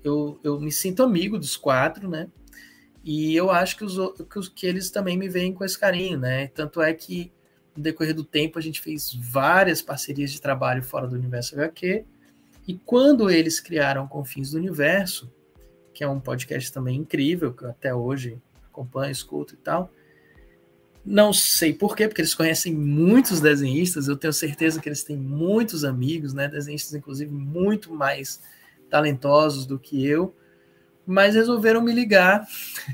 Eu, eu me sinto amigo dos quatro, né? E eu acho que, os, que, que eles também me veem com esse carinho, né? Tanto é que no decorrer do tempo a gente fez várias parcerias de trabalho fora do universo HQ. E quando eles criaram Confins do Universo, que é um podcast também incrível, que eu até hoje acompanho, escuto e tal. Não sei por quê, porque eles conhecem muitos desenhistas, eu tenho certeza que eles têm muitos amigos, né? Desenhistas, inclusive, muito mais talentosos do que eu mas resolveram me ligar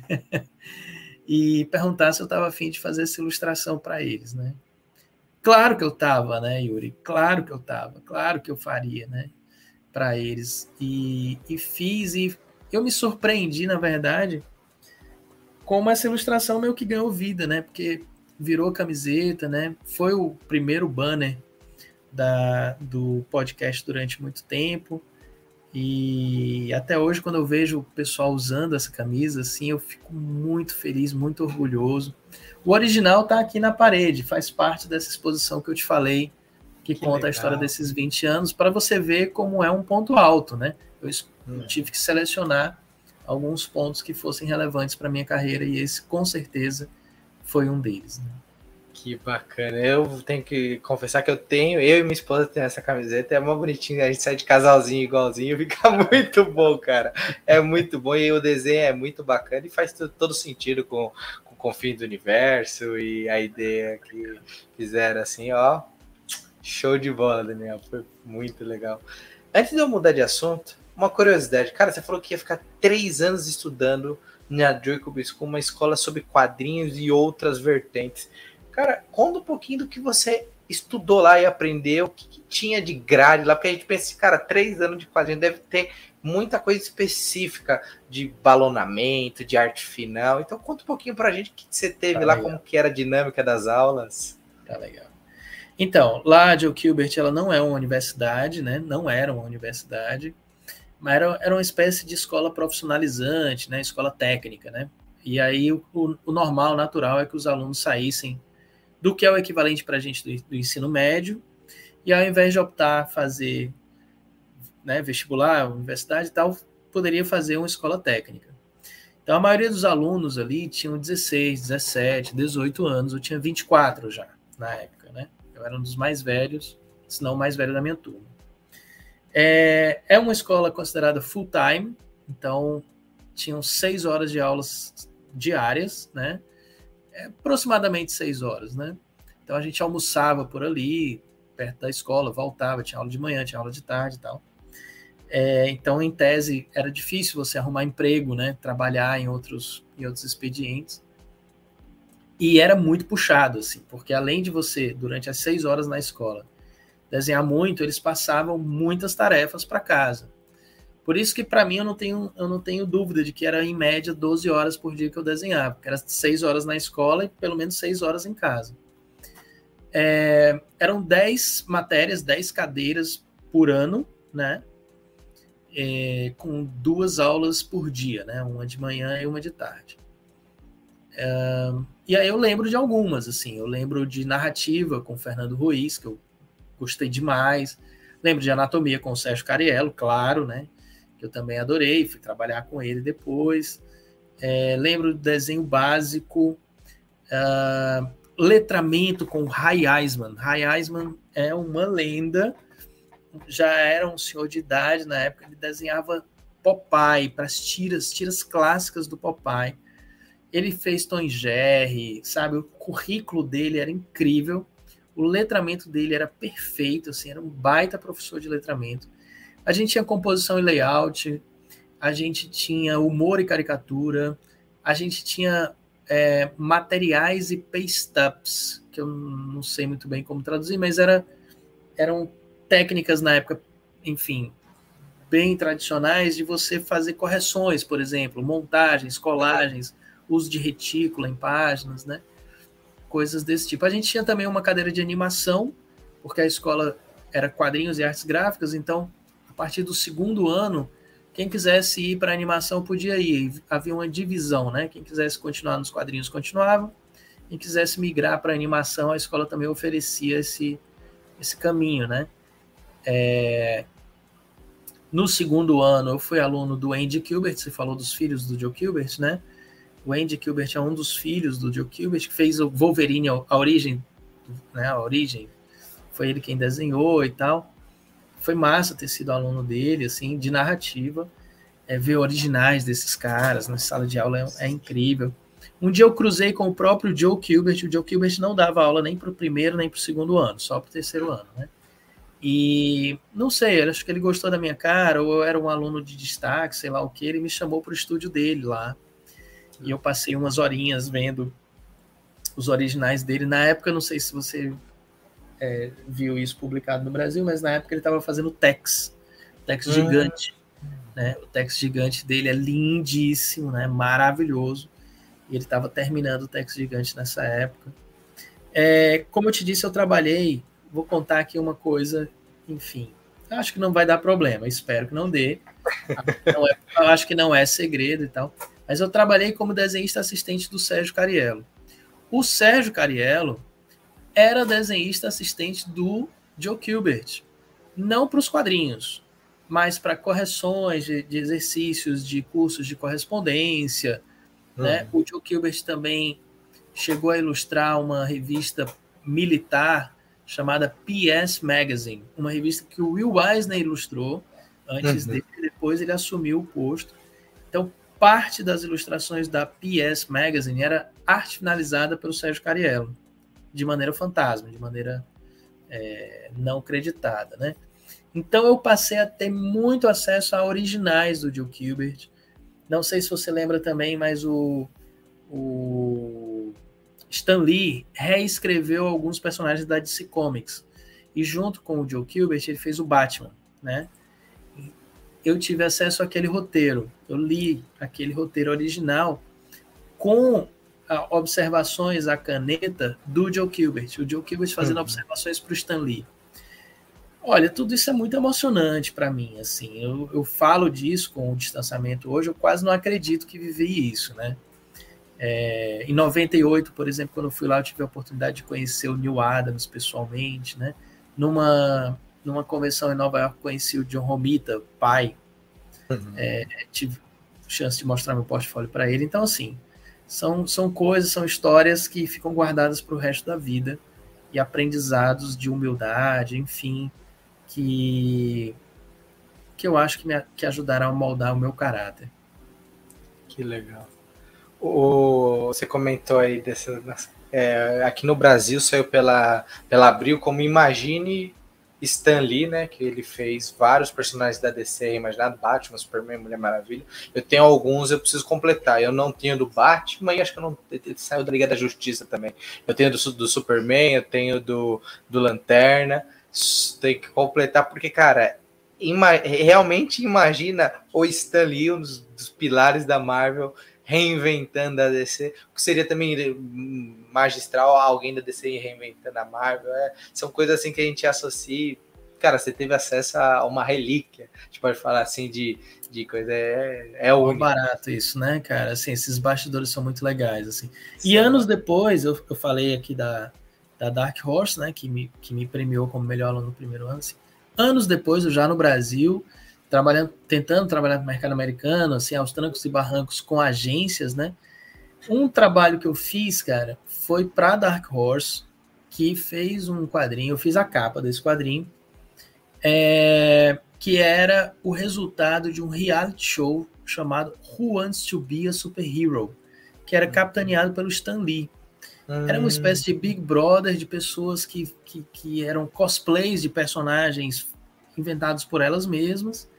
e perguntar se eu estava afim de fazer essa ilustração para eles, né? Claro que eu estava, né, Yuri? Claro que eu estava, claro que eu faria, né, para eles. E, e fiz, e eu me surpreendi, na verdade, como essa ilustração meio que ganhou vida, né? Porque virou camiseta, né? Foi o primeiro banner da, do podcast durante muito tempo. E até hoje, quando eu vejo o pessoal usando essa camisa, assim, eu fico muito feliz, muito orgulhoso. O original está aqui na parede, faz parte dessa exposição que eu te falei que, que conta legal. a história desses 20 anos, para você ver como é um ponto alto, né? Eu hum. tive que selecionar alguns pontos que fossem relevantes para minha carreira e esse, com certeza, foi um deles. Né? Que bacana. Eu tenho que confessar que eu tenho, eu e minha esposa temos essa camiseta, é uma bonitinha, a gente sai de casalzinho igualzinho, fica muito bom, cara. É muito bom e o desenho é muito bacana e faz todo sentido com, com o confim do universo e a ideia que fizeram assim, ó. Show de bola, Daniel. Foi muito legal. Antes de eu mudar de assunto, uma curiosidade. Cara, você falou que ia ficar três anos estudando na Jacobs com uma escola sobre quadrinhos e outras vertentes. Cara, conta um pouquinho do que você estudou lá e aprendeu, o que, que tinha de grade lá, porque a gente pensa, cara, três anos de quadrinho deve ter muita coisa específica de balonamento, de arte final. Então conta um pouquinho pra gente o que você teve tá lá, legal. como que era a dinâmica das aulas. Tá legal. Então, lá a Joe Gilbert, ela não é uma universidade, né? Não era uma universidade, mas era, era uma espécie de escola profissionalizante, né? Escola técnica, né? E aí o, o normal, natural, é que os alunos saíssem do que é o equivalente para a gente do, do, ensino médio, e ao invés de optar fazer né, vestibular, universidade e tal, poderia fazer uma escola técnica. Então a maioria dos alunos ali tinham 16, 17, 18 anos, eu tinha 24 já na época, né? Eu era um dos mais velhos, se não o mais velho da minha turma. É, é uma escola considerada full time, então tinham seis horas de aulas diárias, né? É, aproximadamente seis horas, né? Então a gente almoçava por ali, perto da escola, voltava, tinha aula de manhã, tinha aula de tarde e tal. É, então, em tese, era difícil você arrumar emprego, né? Trabalhar em outros, em outros expedientes. E era muito puxado, assim, porque além de você, durante as seis horas na escola, desenhar muito, eles passavam muitas tarefas para casa. Por isso que para mim eu não tenho eu não tenho dúvida de que era em média 12 horas por dia que eu desenhava, porque era 6 horas na escola e pelo menos 6 horas em casa. É, eram 10 matérias, 10 cadeiras por ano, né? É, com duas aulas por dia, né? Uma de manhã e uma de tarde. É, e aí eu lembro de algumas, assim, eu lembro de narrativa com Fernando Ruiz, que eu gostei demais. Lembro de anatomia com o Sérgio Cariello, claro, né? Eu também adorei, fui trabalhar com ele depois. É, lembro do desenho básico, uh, letramento com Ray Eisman. Ray Eisman é uma lenda, já era um senhor de idade na época, ele desenhava Popeye para as tiras, tiras clássicas do Popeye. Ele fez Tom Jerry, sabe? O currículo dele era incrível. O letramento dele era perfeito, assim, era um baita professor de letramento. A gente tinha composição e layout, a gente tinha humor e caricatura, a gente tinha é, materiais e paste-ups, que eu não sei muito bem como traduzir, mas era, eram técnicas na época, enfim, bem tradicionais de você fazer correções, por exemplo, montagens, colagens, uso de retícula em páginas, né? coisas desse tipo. A gente tinha também uma cadeira de animação, porque a escola era quadrinhos e artes gráficas, então, a partir do segundo ano, quem quisesse ir para animação podia ir. Havia uma divisão, né? Quem quisesse continuar nos quadrinhos continuava. Quem quisesse migrar para animação, a escola também oferecia esse, esse caminho, né? É... No segundo ano, eu fui aluno do Andy Gilbert, você falou dos filhos do Joe Gilbert, né? O Andy Gilbert é um dos filhos do Joe Gilbert, que fez o Wolverine, a origem, né, a origem, foi ele quem desenhou e tal. Foi massa ter sido aluno dele, assim, de narrativa. É, ver originais desses caras na sala de aula é, é, incrível. Um dia eu cruzei com o próprio Joe Gilbert, o Joe Gilbert não dava aula nem para o primeiro nem para o segundo ano, só para o terceiro ano, né? E não sei, acho que ele gostou da minha cara, ou eu era um aluno de destaque, sei lá o que, ele me chamou para o estúdio dele lá. E eu passei umas horinhas vendo os originais dele. Na época, não sei se você é, viu isso publicado no Brasil, mas na época ele estava fazendo Tex, Tex uhum. gigante. Né? O Tex gigante dele é lindíssimo, né? maravilhoso. E ele estava terminando o Tex gigante nessa época. É, como eu te disse, eu trabalhei. Vou contar aqui uma coisa, enfim. Acho que não vai dar problema, espero que não dê. Não é, eu acho que não é segredo e tal mas eu trabalhei como desenhista assistente do Sérgio Cariello. O Sérgio Cariello era desenhista assistente do Joe Kubert, não para os quadrinhos, mas para correções de, de, exercícios de cursos de correspondência. Uhum. Né? O Joe Kubert também chegou a ilustrar uma revista militar chamada PS Magazine, uma revista que o Will Eisner ilustrou antes uhum. dele, depois ele assumiu o posto. Então, parte das ilustrações da PS Magazine era arte finalizada pelo Sérgio Cariello, de maneira fantasma, de maneira é, não creditada, né? Então eu passei a ter muito acesso a originais do Joe Kubert. Não sei se você lembra também, mas o, o Stan Lee reescreveu alguns personagens da DC Comics. E junto com o Joe Kubert, ele fez o Batman, né? eu tive acesso àquele roteiro. Eu li aquele roteiro original com observações à caneta do Joe Gilbert. O Joe Gilbert fazendo uhum. observações para o Stan Lee. Olha, tudo isso é muito emocionante para mim. Assim, eu, eu falo disso com o distanciamento hoje. Eu quase não acredito que vivi isso, né? É, em 98, por exemplo, quando eu fui lá, eu tive a oportunidade de conhecer o Neil Adams pessoalmente, né? Numa numa convenção em Nova York, conheci o John Romita, pai. Uhum. É, tive chance de mostrar meu portfólio para ele. Então, assim, são, são coisas, são histórias que ficam guardadas para o resto da vida e aprendizados de humildade, enfim, que, que eu acho que, me, que ajudará a moldar o meu caráter. Que legal. O, você comentou aí dessa. É, aqui no Brasil saiu pela, pela Abril como Imagine Stan Lee, né, que ele fez vários personagens da DC imaginado, Batman, Superman, Mulher Maravilha. Eu tenho alguns, eu preciso completar. Eu não tenho do Batman e acho que eu não saiu da Liga da Justiça também. Eu tenho do, do Superman, eu tenho do, do Lanterna. Tem que completar porque, cara, ima realmente imagina o Stan Lee, um dos, dos pilares da Marvel, reinventando a DC, o que seria também magistral alguém da DC reinventando a Marvel. É, são coisas assim que a gente associa. Cara, você teve acesso a uma relíquia, a gente pode falar assim de, de coisa. É, é o barato isso, né, cara? Assim, esses bastidores são muito legais. assim. Sim. E anos depois, eu, eu falei aqui da, da Dark Horse, né, que me, que me premiou como melhor aluno no primeiro ano. Assim. Anos depois, eu já no Brasil trabalhando, tentando trabalhar no mercado americano, assim, aos trancos e barrancos com agências, né? Um trabalho que eu fiz, cara, foi para Dark Horse, que fez um quadrinho, eu fiz a capa desse quadrinho, é, que era o resultado de um reality show chamado Who Wants to Be a Superhero, que era capitaneado pelo Stan Lee. Era uma espécie de Big Brother de pessoas que, que, que eram cosplays de personagens inventados por elas mesmas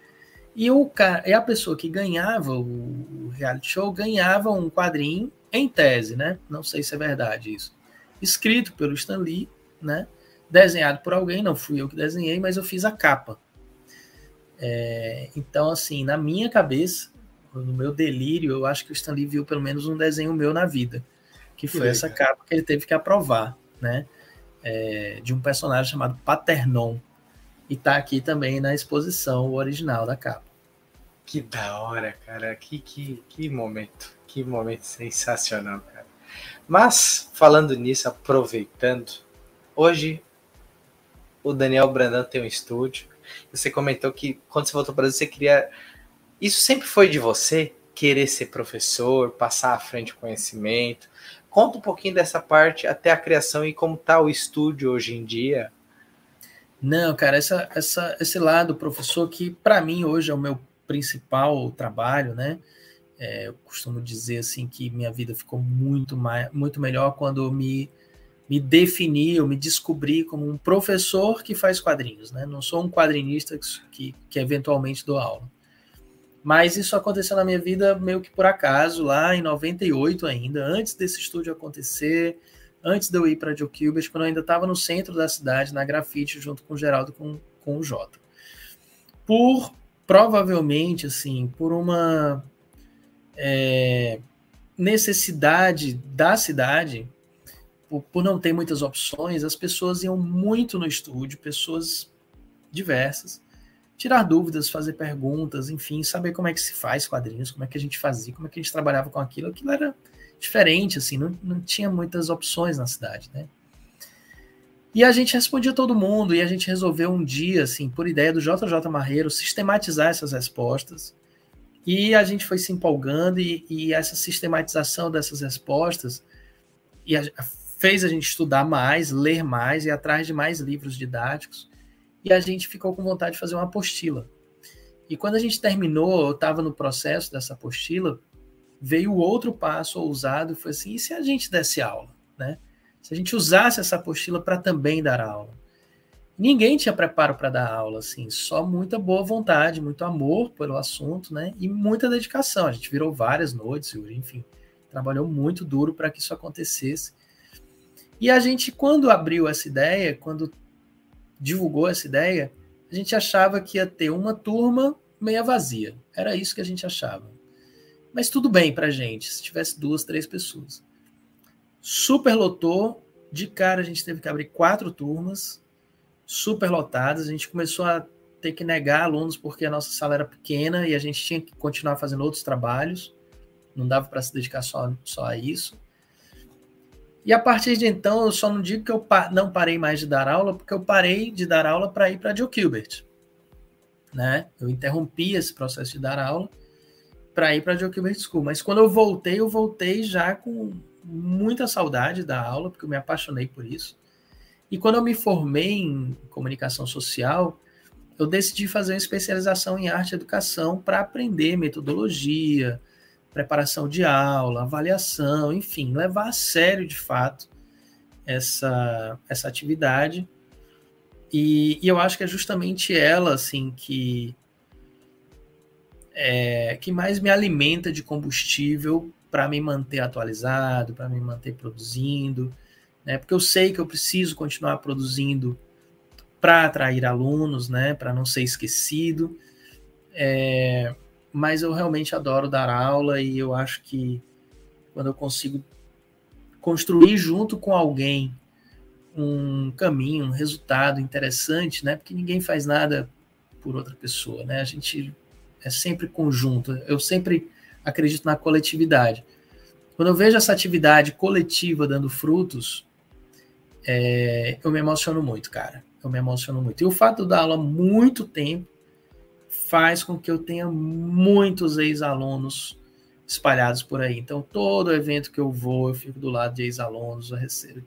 e o cara, e a pessoa que ganhava o, reality show ganhava um quadrinho em tese, né? Não sei se é verdade isso. Escrito pelo Stan Lee, né? Desenhado por alguém, não fui eu que desenhei, mas eu fiz a capa. É, então, assim, na minha cabeça, no meu delírio, eu acho que o Stan Lee viu pelo menos um desenho meu na vida, que foi que essa capa que ele teve que aprovar, né? É, de um personagem chamado Paternon, e tá aqui também na exposição o original da capa. Que da hora, cara. Que, que, que momento. Que momento sensacional, cara. Mas, falando nisso, aproveitando, hoje o Daniel Brandão tem um estúdio. Você comentou que quando você voltou para você queria. Isso sempre foi de você? Querer ser professor, passar à frente o conhecimento. Conta um pouquinho dessa parte até a criação e como está o estúdio hoje em dia. Não, cara, essa, essa, esse lado, professor, que para mim hoje é o meu principal trabalho, né? É, eu costumo dizer assim que minha vida ficou muito, mais, muito melhor quando eu me, me defini, eu me descobri como um professor que faz quadrinhos, né? Não sou um quadrinista que, que eventualmente dou aula. Mas isso aconteceu na minha vida meio que por acaso, lá em 98 ainda, antes desse estúdio acontecer antes de eu ir para Gilbert, quando eu ainda estava no centro da cidade, na grafite, junto com o Geraldo com, com o Jota. Por, provavelmente, assim, por uma é, necessidade da cidade, por, por não ter muitas opções, as pessoas iam muito no estúdio, pessoas diversas, tirar dúvidas, fazer perguntas, enfim, saber como é que se faz quadrinhos, como é que a gente fazia, como é que a gente trabalhava com aquilo. Aquilo era diferente, assim, não, não tinha muitas opções na cidade, né? E a gente respondia todo mundo, e a gente resolveu um dia, assim, por ideia do JJ Marreiro, sistematizar essas respostas. E a gente foi se empolgando, e, e essa sistematização dessas respostas e a, fez a gente estudar mais, ler mais e atrás de mais livros didáticos. E a gente ficou com vontade de fazer uma apostila. E quando a gente terminou, eu estava no processo dessa apostila, veio outro passo ousado, foi assim, e se a gente desse aula, né? Se a gente usasse essa apostila para também dar aula. Ninguém tinha preparo para dar aula, assim, só muita boa vontade, muito amor pelo assunto, né? E muita dedicação. A gente virou várias noites, enfim, trabalhou muito duro para que isso acontecesse. E a gente, quando abriu essa ideia, quando divulgou essa ideia, a gente achava que ia ter uma turma meia vazia. Era isso que a gente achava. Mas tudo bem para gente, se tivesse duas, três pessoas. Super lotou, de cara a gente teve que abrir quatro turmas, super lotadas. A gente começou a ter que negar alunos porque a nossa sala era pequena e a gente tinha que continuar fazendo outros trabalhos. Não dava para se dedicar só, só a isso. E a partir de então, eu só não digo que eu não parei mais de dar aula, porque eu parei de dar aula para ir para Joe Gilbert. Né? Eu interrompi esse processo de dar aula para ir para Joe Gilbert School. Mas quando eu voltei, eu voltei já com muita saudade da aula, porque eu me apaixonei por isso. E quando eu me formei em comunicação social, eu decidi fazer uma especialização em arte e educação para aprender metodologia, preparação de aula, avaliação, enfim, levar a sério de fato essa, essa atividade. E, e eu acho que é justamente ela, assim, que, é, que mais me alimenta de combustível para me manter atualizado, para me manter produzindo, né? Porque eu sei que eu preciso continuar produzindo para atrair alunos, né? Para não ser esquecido. É, mas eu realmente adoro dar aula e eu acho que quando eu consigo construir junto com alguém um caminho, um resultado interessante, né? Porque ninguém faz nada por outra pessoa, né? A gente é sempre conjunto. Eu sempre acredito na coletividade. Quando eu vejo essa atividade coletiva dando frutos, é, eu me emociono muito, cara. Eu me emociono muito. E o fato dar aula muito tempo faz com que eu tenha muitos ex-alunos espalhados por aí. Então, todo evento que eu vou, eu fico do lado de ex-alunos, eu recebo,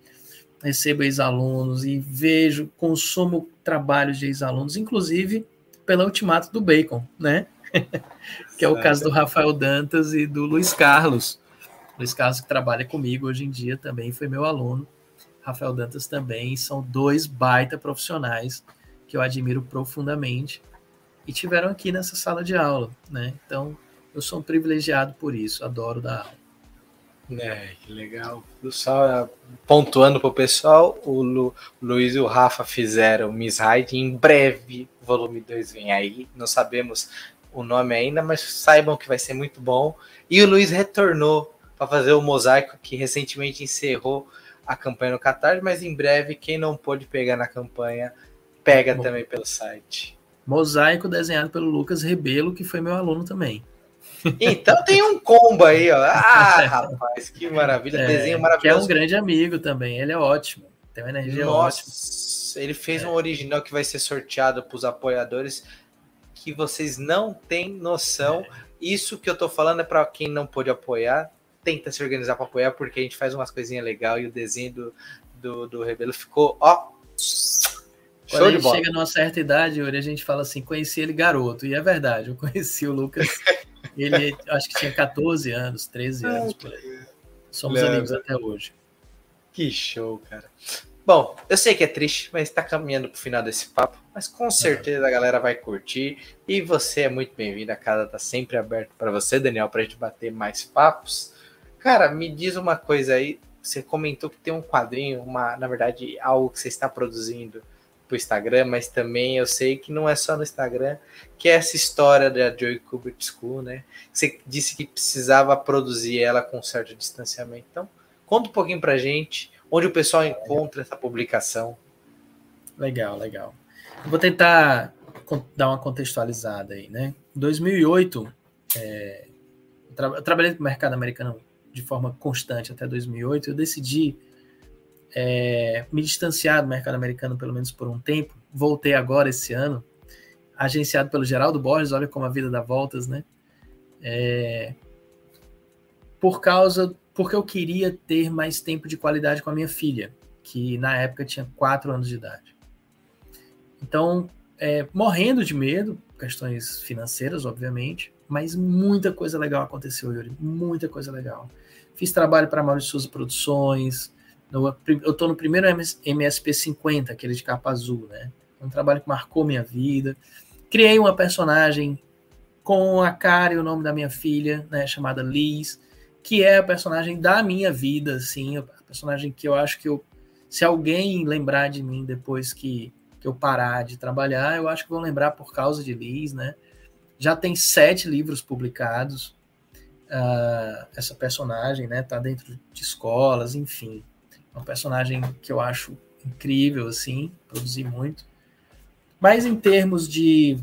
recebo ex-alunos e vejo, consumo trabalhos de ex-alunos, inclusive pela Ultimato do Bacon, né? que é o caso do Rafael Dantas e do Luiz Carlos. Luiz Carlos, que trabalha comigo hoje em dia, também foi meu aluno. Rafael Dantas também, são dois baita profissionais que eu admiro profundamente e tiveram aqui nessa sala de aula, né? Então, eu sou um privilegiado por isso, adoro dar aula. É, que legal. Só pontuando para o pessoal, o Lu, Luiz e o Rafa fizeram Miss Hyde. Em breve, volume 2 vem aí. Não sabemos o nome ainda, mas saibam que vai ser muito bom. E o Luiz retornou para fazer o mosaico que recentemente encerrou a campanha no Catar, mas em breve, quem não pôde pegar na campanha, pega também pelo site. Mosaico desenhado pelo Lucas Rebelo, que foi meu aluno também. Então tem um combo aí, ó. Ah, rapaz, que maravilha. É, Desenho maravilhoso. Que é um grande amigo também. Ele é ótimo. Tem uma energia Nossa, ótima. Ele fez é. um original que vai ser sorteado para os apoiadores que vocês não têm noção. Isso que eu tô falando é para quem não pôde apoiar. Tenta se organizar para apoiar, porque a gente faz umas coisinhas legais e o desenho do, do, do Rebelo ficou, ó, quando Show a gente chega numa certa idade, Yuri, a gente fala assim, conheci ele garoto. E é verdade, eu conheci o Lucas, ele acho que tinha 14 anos, 13 anos por aí. Somos amigos até hoje. Que show, cara. Bom, eu sei que é triste, mas está caminhando para o final desse papo. Mas com certeza a galera vai curtir. E você é muito bem-vindo. A casa está sempre aberta para você, Daniel, para a gente bater mais papos. Cara, me diz uma coisa aí. Você comentou que tem um quadrinho, uma, na verdade, algo que você está produzindo pro Instagram, mas também eu sei que não é só no Instagram, que é essa história da Joy Kubert School, né? Você disse que precisava produzir ela com certo distanciamento. Então, conta um pouquinho pra gente onde o pessoal encontra essa publicação. Legal, legal. Eu vou tentar dar uma contextualizada aí, né? Em 2008, é, eu trabalhei no mercado americano de forma constante até 2008, eu decidi é, me distanciar do mercado americano pelo menos por um tempo. Voltei agora esse ano, agenciado pelo Geraldo Borges, olha como a vida dá voltas, né? É, por causa, porque eu queria ter mais tempo de qualidade com a minha filha, que na época tinha quatro anos de idade. Então, é, morrendo de medo, questões financeiras, obviamente, mas muita coisa legal aconteceu, Yuri, muita coisa legal. Fiz trabalho para Maurício Souza Produções, no, eu estou no primeiro MSP 50, aquele de capa azul, né? Um trabalho que marcou minha vida. Criei uma personagem com a cara e o nome da minha filha, né, chamada Liz, que é a personagem da minha vida, assim, a personagem que eu acho que eu, se alguém lembrar de mim depois que, que eu parar de trabalhar, eu acho que vão lembrar por causa de Liz, né? Já tem sete livros publicados. Uh, essa personagem, né, tá dentro de escolas, enfim, é um personagem que eu acho incrível, assim, produzi muito. Mas em termos de,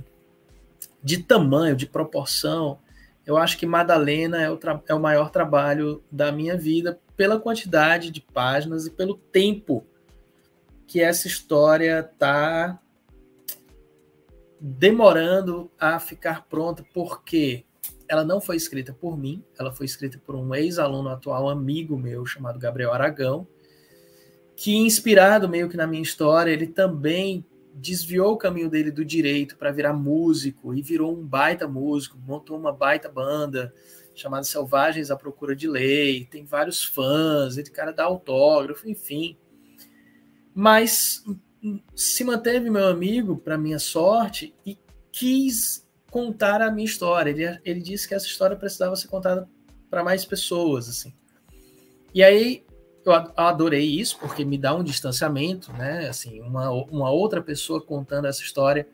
de tamanho, de proporção, eu acho que Madalena é o, é o maior trabalho da minha vida pela quantidade de páginas e pelo tempo que essa história está demorando a ficar pronta, porque ela não foi escrita por mim, ela foi escrita por um ex-aluno atual, amigo meu, chamado Gabriel Aragão, que, inspirado meio que na minha história, ele também desviou o caminho dele do direito para virar músico e virou um baita músico, montou uma baita banda chamada Selvagens à Procura de Lei, tem vários fãs, ele cara dá autógrafo, enfim. Mas se manteve meu amigo, para minha sorte, e quis contar a minha história. Ele, ele disse que essa história precisava ser contada para mais pessoas, assim. E aí eu adorei isso porque me dá um distanciamento, né? Assim, uma, uma outra pessoa contando essa história,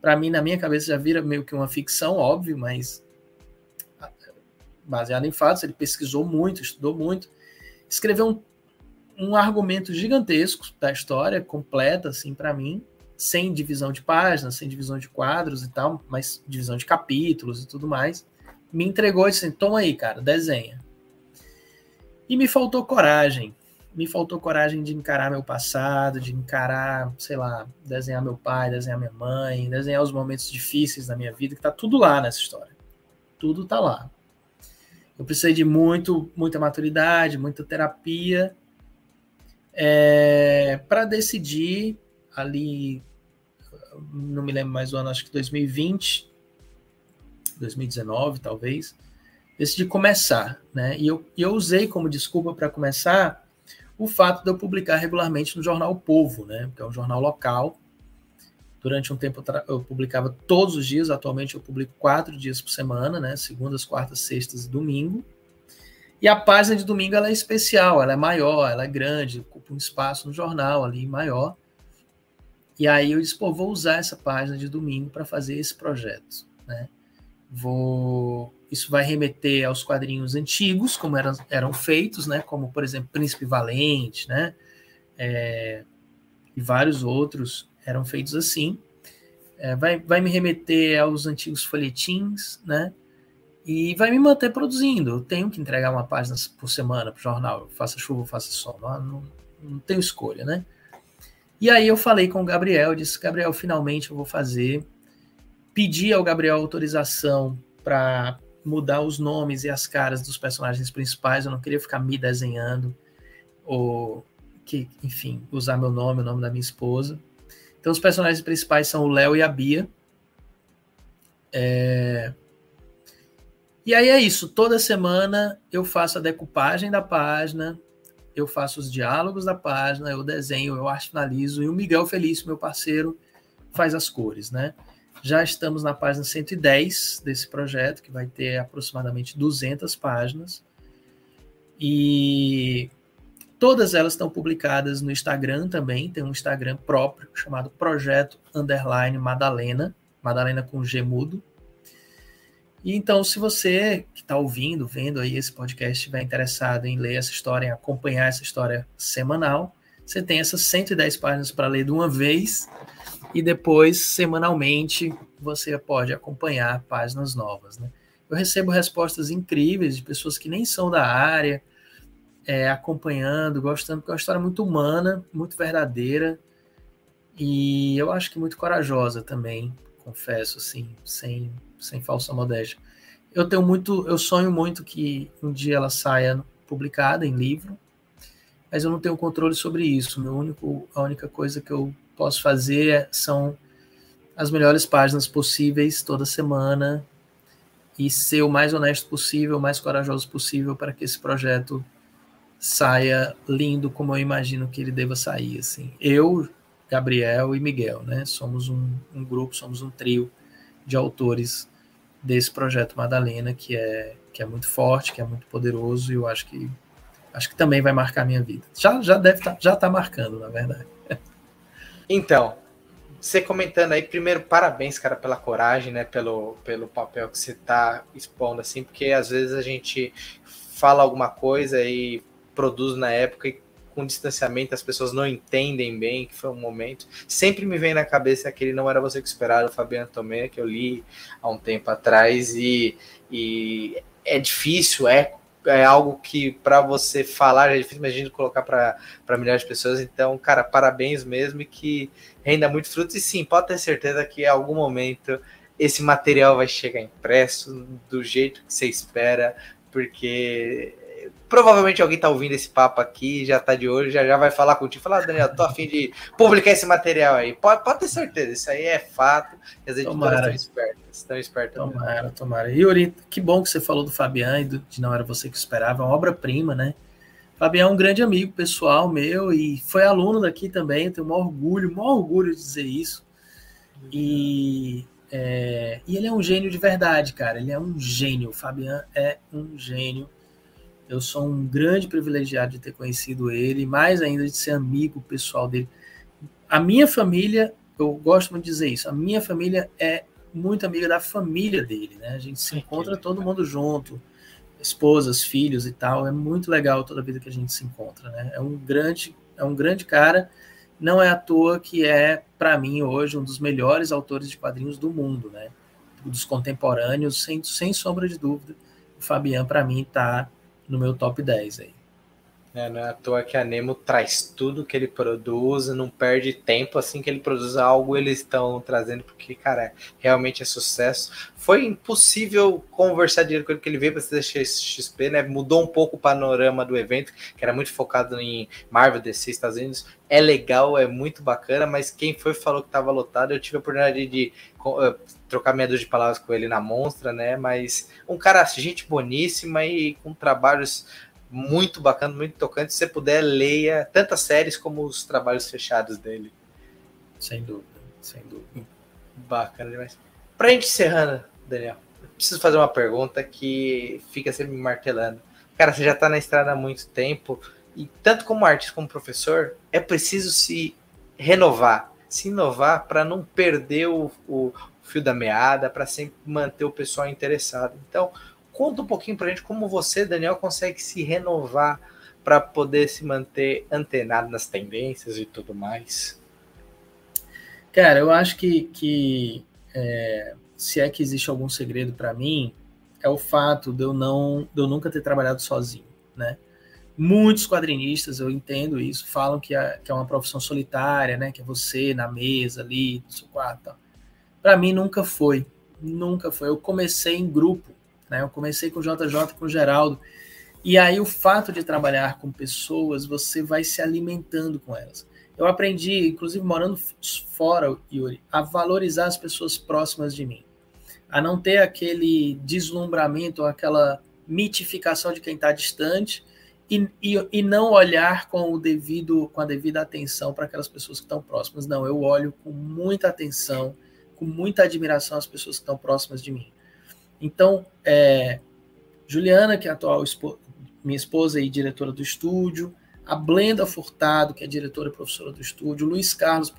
para mim na minha cabeça já vira meio que uma ficção, óbvio, mas baseado em fatos. Ele pesquisou muito, estudou muito, escreveu um, um argumento gigantesco da história completa, assim, para mim, sem divisão de páginas, sem divisão de quadros e tal, mas divisão de capítulos e tudo mais. Me entregou e disse: assim, toma aí, cara, desenha. E me faltou coragem. Me faltou coragem de encarar meu passado, de encarar, sei lá, desenhar meu pai, desenhar minha mãe, desenhar os momentos difíceis da minha vida, que tá tudo lá nessa história. Tudo tá lá. Eu precisei de muito, muita maturidade, muita terapia é, para decidir ali, não me lembro mais o ano, acho que 2020, 2019 talvez, decidi começar, né? E eu, eu usei como desculpa para começar o fato de eu publicar regularmente no jornal o Povo, né? Que é um jornal local. Durante um tempo eu publicava todos os dias, atualmente eu publico quatro dias por semana, né? Segundas, quartas, sextas e domingo. E a página de domingo ela é especial, ela é maior, ela é grande, ocupa um espaço no jornal ali maior. E aí eu disse, pô, vou usar essa página de domingo para fazer esse projeto, né? Vou isso vai remeter aos quadrinhos antigos, como eram, eram feitos, né? Como, por exemplo, Príncipe Valente, né? É, e vários outros eram feitos assim. É, vai, vai me remeter aos antigos folhetins, né? E vai me manter produzindo. Eu tenho que entregar uma página por semana para o jornal, faça chuva, faça sol. Não, não, não tenho escolha, né? E aí eu falei com o Gabriel, disse, Gabriel, finalmente eu vou fazer. Pedi ao Gabriel autorização para mudar os nomes e as caras dos personagens principais, eu não queria ficar me desenhando, ou que, enfim, usar meu nome, o nome da minha esposa. Então os personagens principais são o Léo e a Bia. É... E aí é isso, toda semana eu faço a decupagem da página, eu faço os diálogos da página, eu desenho, eu arte finalizo, e o Miguel Felício, meu parceiro, faz as cores, né? Já estamos na página 110 desse projeto, que vai ter aproximadamente 200 páginas. E todas elas estão publicadas no Instagram também. Tem um Instagram próprio chamado Projeto Underline Madalena, Madalena com G mudo. E então, se você que está ouvindo, vendo aí esse podcast, estiver interessado em ler essa história, em acompanhar essa história semanal, você tem essas 110 páginas para ler de uma vez e depois, semanalmente, você pode acompanhar páginas novas. Né? Eu recebo respostas incríveis de pessoas que nem são da área, é, acompanhando, gostando, porque é uma história muito humana, muito verdadeira e eu acho que muito corajosa também, confesso, assim, sem, sem falsa modéstia. Eu tenho muito, eu sonho muito que um dia ela saia publicada em livro, mas eu não tenho controle sobre isso. Meu único, a única coisa que eu posso fazer são as melhores páginas possíveis toda semana e ser o mais honesto possível, o mais corajoso possível para que esse projeto saia lindo como eu imagino que ele deva sair. Assim, eu, Gabriel e Miguel, né? Somos um, um grupo, somos um trio de autores desse projeto Madalena que é que é muito forte, que é muito poderoso e eu acho que acho que também vai marcar a minha vida. Já já deve tá, já tá marcando, na verdade. Então, você comentando aí, primeiro, parabéns, cara, pela coragem, né? Pelo, pelo papel que você tá expondo, assim, porque às vezes a gente fala alguma coisa e produz na época e com distanciamento as pessoas não entendem bem que foi um momento. Sempre me vem na cabeça aquele Não Era Você Que Esperava, o Fabiano Tomé, que eu li há um tempo atrás, e, e é difícil, é é algo que para você falar é difícil, imagina colocar para milhares de pessoas. Então, cara, parabéns mesmo e que renda muito frutos. E sim, pode ter certeza que em algum momento esse material vai chegar impresso do jeito que você espera, porque provavelmente alguém tá ouvindo esse papo aqui, já tá de olho, já, já vai falar contigo, falar, ah, Daniel, tô afim de publicar esse material aí. Pode, pode ter certeza, isso aí é fato. As editoras estão espertas, estão espertas. Tomara, mesmo. tomara. E Yuri, que bom que você falou do Fabiano e do, de Não Era Você Que Esperava, é uma obra-prima, né? Fabiano é um grande amigo pessoal meu e foi aluno daqui também, eu tenho um orgulho, um orgulho de dizer isso. E, é, e ele é um gênio de verdade, cara. Ele é um gênio. O Fabiano é um gênio eu sou um grande privilegiado de ter conhecido ele, mais ainda de ser amigo pessoal dele. A minha família, eu gosto muito de dizer isso, a minha família é muito amiga da família dele, né? A gente se encontra todo mundo junto, esposas, filhos e tal. É muito legal toda a vida que a gente se encontra, né? É um grande, é um grande cara. Não é à toa que é, para mim, hoje, um dos melhores autores de quadrinhos do mundo, né? Dos contemporâneos, sem, sem sombra de dúvida. O Fabian, para mim, está no meu top 10 aí. É, não é à toa que a Nemo traz tudo que ele produz, não perde tempo assim que ele produz algo, eles estão trazendo, porque, cara, realmente é sucesso. Foi impossível conversar direito com ele, porque ele veio para CXP, né? Mudou um pouco o panorama do evento, que era muito focado em Marvel, DC, Estados Unidos. É legal, é muito bacana, mas quem foi falou que estava lotado, eu tive a oportunidade de, uh, trocar meia dúzia de palavras com ele na Monstra, né? Mas um cara, gente boníssima e com trabalhos muito bacana, muito tocante. Se você puder, leia tantas séries como os trabalhos fechados dele. Sem dúvida, sem dúvida. Bacana demais. Pra gente encerrando, Daniel, preciso fazer uma pergunta que fica sempre me martelando. Cara, você já tá na estrada há muito tempo, e tanto como artista como professor, é preciso se renovar, se inovar para não perder o, o fio da meada, para sempre manter o pessoal interessado. Então, Conta um pouquinho para a gente como você, Daniel, consegue se renovar para poder se manter antenado nas tendências e tudo mais. Cara, eu acho que, que é, se é que existe algum segredo para mim, é o fato de eu não, de eu nunca ter trabalhado sozinho, né? Muitos quadrinistas, eu entendo isso, falam que que é uma profissão solitária, né? Que é você na mesa ali, no seu quarto. Para mim nunca foi, nunca foi. Eu comecei em grupo, né? Eu comecei com o JJ, com o Geraldo. E aí o fato de trabalhar com pessoas, você vai se alimentando com elas. Eu aprendi, inclusive morando fora, Yuri, a valorizar as pessoas próximas de mim. A não ter aquele deslumbramento, aquela mitificação de quem está distante e, e, e, não olhar com o devido com a devida atenção para aquelas pessoas que estão próximas. Não, eu olho com muita atenção, com muita admiração as pessoas que estão próximas de mim. Então, é, Juliana, que é a atual minha esposa e diretora do estúdio, a Blenda Furtado, que é diretora e professora do estúdio, Luiz Carlos,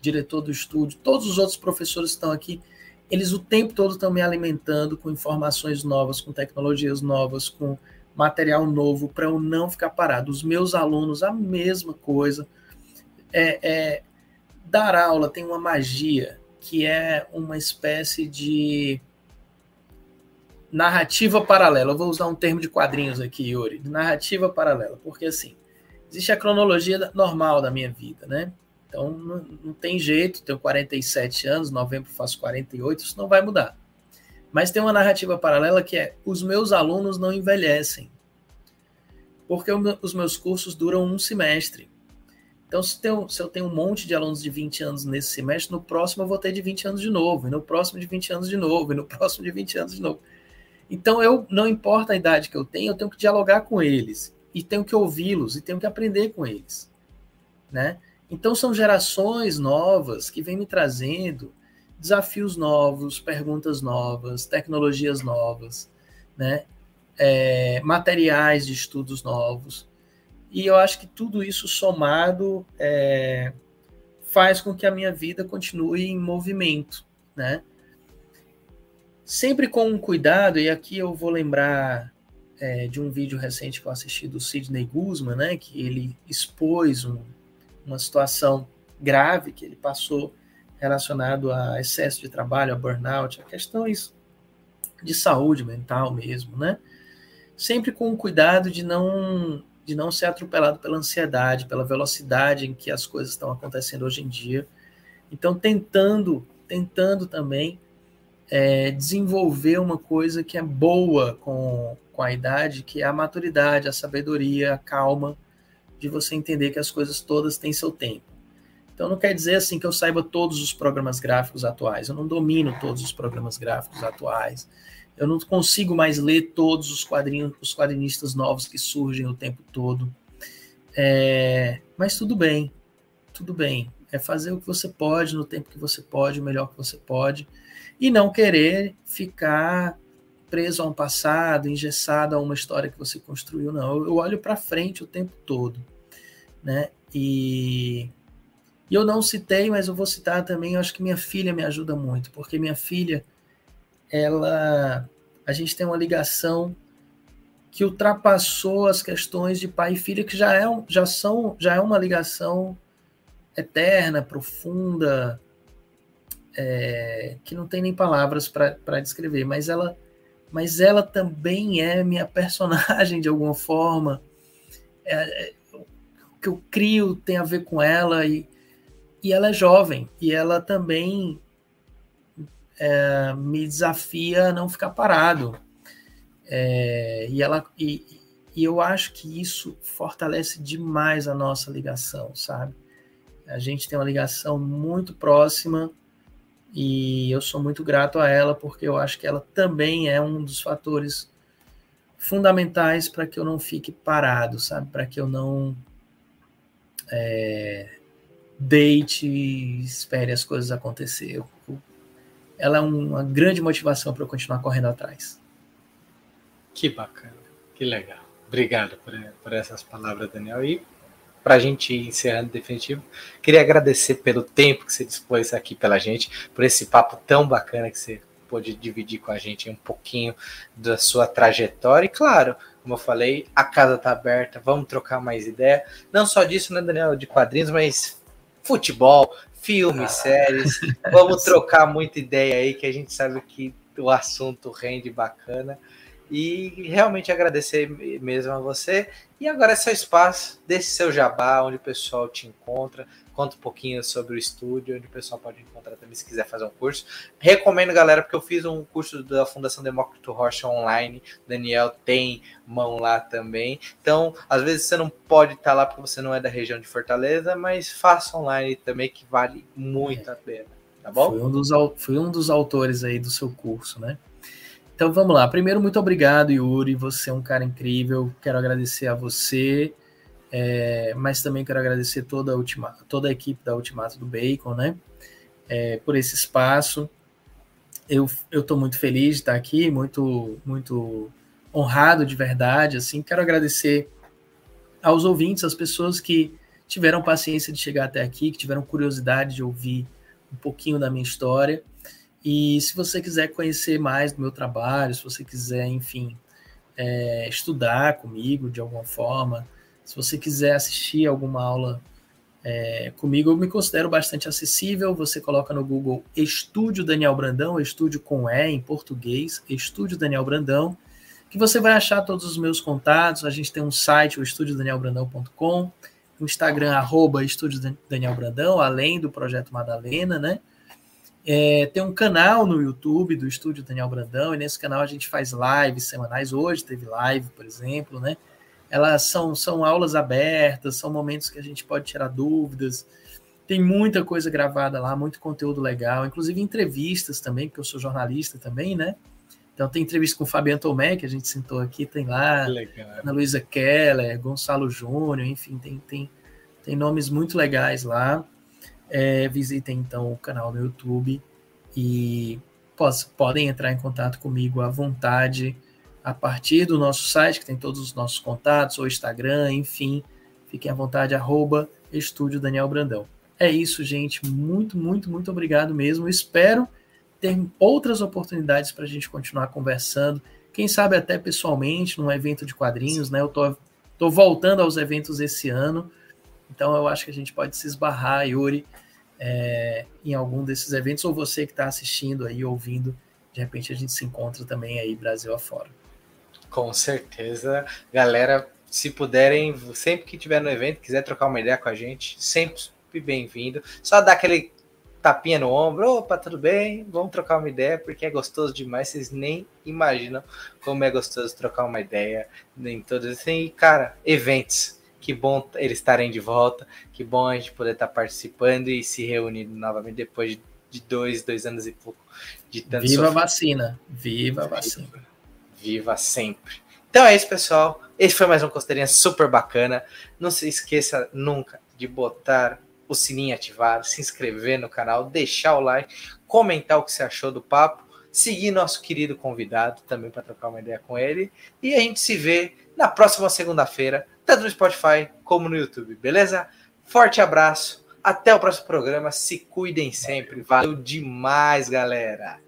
diretor do estúdio, todos os outros professores que estão aqui, eles o tempo todo estão me alimentando com informações novas, com tecnologias novas, com material novo, para eu não ficar parado. Os meus alunos, a mesma coisa. É, é, dar aula tem uma magia que é uma espécie de narrativa paralela. Eu vou usar um termo de quadrinhos aqui, Yuri. Narrativa paralela, porque assim, existe a cronologia normal da minha vida, né? Então não, não tem jeito, tenho 47 anos, novembro faço 48, isso não vai mudar. Mas tem uma narrativa paralela que é: os meus alunos não envelhecem. Porque os meus cursos duram um semestre. Então, se, se eu tenho um monte de alunos de 20 anos nesse semestre, no próximo eu vou ter de 20 anos de novo, e no próximo de 20 anos de novo, e no próximo de 20 anos de novo. Então, eu não importa a idade que eu tenho, eu tenho que dialogar com eles, e tenho que ouvi-los, e tenho que aprender com eles. Né? Então, são gerações novas que vêm me trazendo desafios novos, perguntas novas, tecnologias novas, né? É, materiais de estudos novos. E eu acho que tudo isso somado é, faz com que a minha vida continue em movimento, né? Sempre com um cuidado, e aqui eu vou lembrar é, de um vídeo recente que eu assisti do Sidney Guzman, né? Que ele expôs um, uma situação grave que ele passou relacionado a excesso de trabalho, a burnout, a questões de saúde mental mesmo, né? Sempre com o cuidado de não de não ser atropelado pela ansiedade, pela velocidade em que as coisas estão acontecendo hoje em dia. Então, tentando, tentando também é, desenvolver uma coisa que é boa com, com a idade, que é a maturidade, a sabedoria, a calma, de você entender que as coisas todas têm seu tempo. Então não quer dizer assim que eu saiba todos os programas gráficos atuais. Eu não domino todos os programas gráficos atuais. Eu não consigo mais ler todos os quadrinhos, os quadrinistas novos que surgem o tempo todo. É, mas tudo bem, tudo bem. É fazer o que você pode no tempo que você pode, o melhor que você pode, e não querer ficar preso a um passado, engessado a uma história que você construiu. Não, eu olho para frente o tempo todo, né? E e eu não citei, mas eu vou citar também, eu acho que minha filha me ajuda muito, porque minha filha, ela. A gente tem uma ligação que ultrapassou as questões de pai e filha, que já, é, já, são, já é uma ligação eterna, profunda, é, que não tem nem palavras para descrever, mas ela, mas ela também é minha personagem de alguma forma. É, é, o que eu crio tem a ver com ela e, e ela é jovem e ela também é, me desafia a não ficar parado. É, e, ela, e, e eu acho que isso fortalece demais a nossa ligação, sabe? A gente tem uma ligação muito próxima e eu sou muito grato a ela porque eu acho que ela também é um dos fatores fundamentais para que eu não fique parado, sabe? Para que eu não é, deite e espere as coisas acontecer. Ela é uma grande motivação para eu continuar correndo atrás. Que bacana, que legal. Obrigado por, por essas palavras, Daniel. E para a gente ir encerrando definitivo, queria agradecer pelo tempo que você dispôs aqui pela gente, por esse papo tão bacana que você pôde dividir com a gente um pouquinho da sua trajetória. E claro, como eu falei, a casa está aberta, vamos trocar mais ideia. Não só disso, né, Daniel, de quadrinhos, mas futebol, filmes, ah. séries. Vamos trocar muita ideia aí, que a gente sabe que o assunto rende bacana. E realmente agradecer mesmo a você. E agora é seu espaço, desse seu jabá, onde o pessoal te encontra, conta um pouquinho sobre o estúdio, onde o pessoal pode encontrar também se quiser fazer um curso. Recomendo, galera, porque eu fiz um curso da Fundação Demócrito Rocha online. O Daniel tem mão lá também. Então, às vezes você não pode estar lá porque você não é da região de Fortaleza, mas faça online também, que vale muito a pena. Tá bom? Fui um dos, fui um dos autores aí do seu curso, né? Então vamos lá. Primeiro, muito obrigado, Yuri. Você é um cara incrível. Quero agradecer a você é, mas também quero agradecer toda a, ultima, toda a equipe da Ultimato do Bacon, né? É, por esse espaço. Eu estou muito feliz de estar aqui, muito, muito honrado de verdade. Assim, quero agradecer aos ouvintes, às pessoas que tiveram paciência de chegar até aqui, que tiveram curiosidade de ouvir um pouquinho da minha história. E se você quiser conhecer mais do meu trabalho, se você quiser, enfim, é, estudar comigo de alguma forma, se você quiser assistir alguma aula É, comigo eu me considero bastante acessível. Você coloca no Google Estúdio Daniel Brandão, estúdio com E em português, Estúdio Daniel Brandão, que você vai achar todos os meus contatos. A gente tem um site, o estúdiodanielbrandão.com, Instagram, arroba Estúdio Daniel Brandão, além do Projeto Madalena, né? É, tem um canal no YouTube do Estúdio Daniel Brandão, e nesse canal a gente faz lives semanais. Hoje teve live, por exemplo, né? Elas são, são aulas abertas, são momentos que a gente pode tirar dúvidas. Tem muita coisa gravada lá, muito conteúdo legal, inclusive entrevistas também, porque eu sou jornalista também, né? Então tem entrevista com o Fabiano Tomé, que a gente sentou aqui, tem lá, Ana Luísa Keller, Gonçalo Júnior, enfim, tem, tem, tem nomes muito legais lá. É, visitem então o canal no YouTube e podem entrar em contato comigo à vontade a partir do nosso site, que tem todos os nossos contatos, ou Instagram, enfim. Fiquem à vontade, arroba Estúdio Daniel Brandão. É isso, gente. Muito, muito, muito obrigado mesmo. Espero ter outras oportunidades para a gente continuar conversando. Quem sabe até pessoalmente, num evento de quadrinhos, né? Eu tô, tô voltando aos eventos esse ano. Então eu acho que a gente pode se esbarrar, Yuri, é, em algum desses eventos, ou você que está assistindo aí, ouvindo, de repente a gente se encontra também aí Brasil afora. Com certeza, galera, se puderem, sempre que tiver no evento, quiser trocar uma ideia com a gente, sempre bem-vindo. Só dá aquele tapinha no ombro, opa, tudo bem? Vamos trocar uma ideia, porque é gostoso demais, vocês nem imaginam como é gostoso trocar uma ideia em todos e cara, eventos que bom eles estarem de volta. Que bom a gente poder estar participando e se reunindo novamente depois de dois, dois anos e pouco de tanto Viva a vacina! Viva a vacina! Viva sempre! Então é isso, pessoal. Esse foi mais um Costeirinha super bacana. Não se esqueça nunca de botar o sininho ativado, se inscrever no canal, deixar o like, comentar o que você achou do papo, seguir nosso querido convidado também para trocar uma ideia com ele. E a gente se vê na próxima segunda-feira tanto no Spotify como no YouTube, beleza? Forte abraço, até o próximo programa, se cuidem sempre, valeu demais, galera!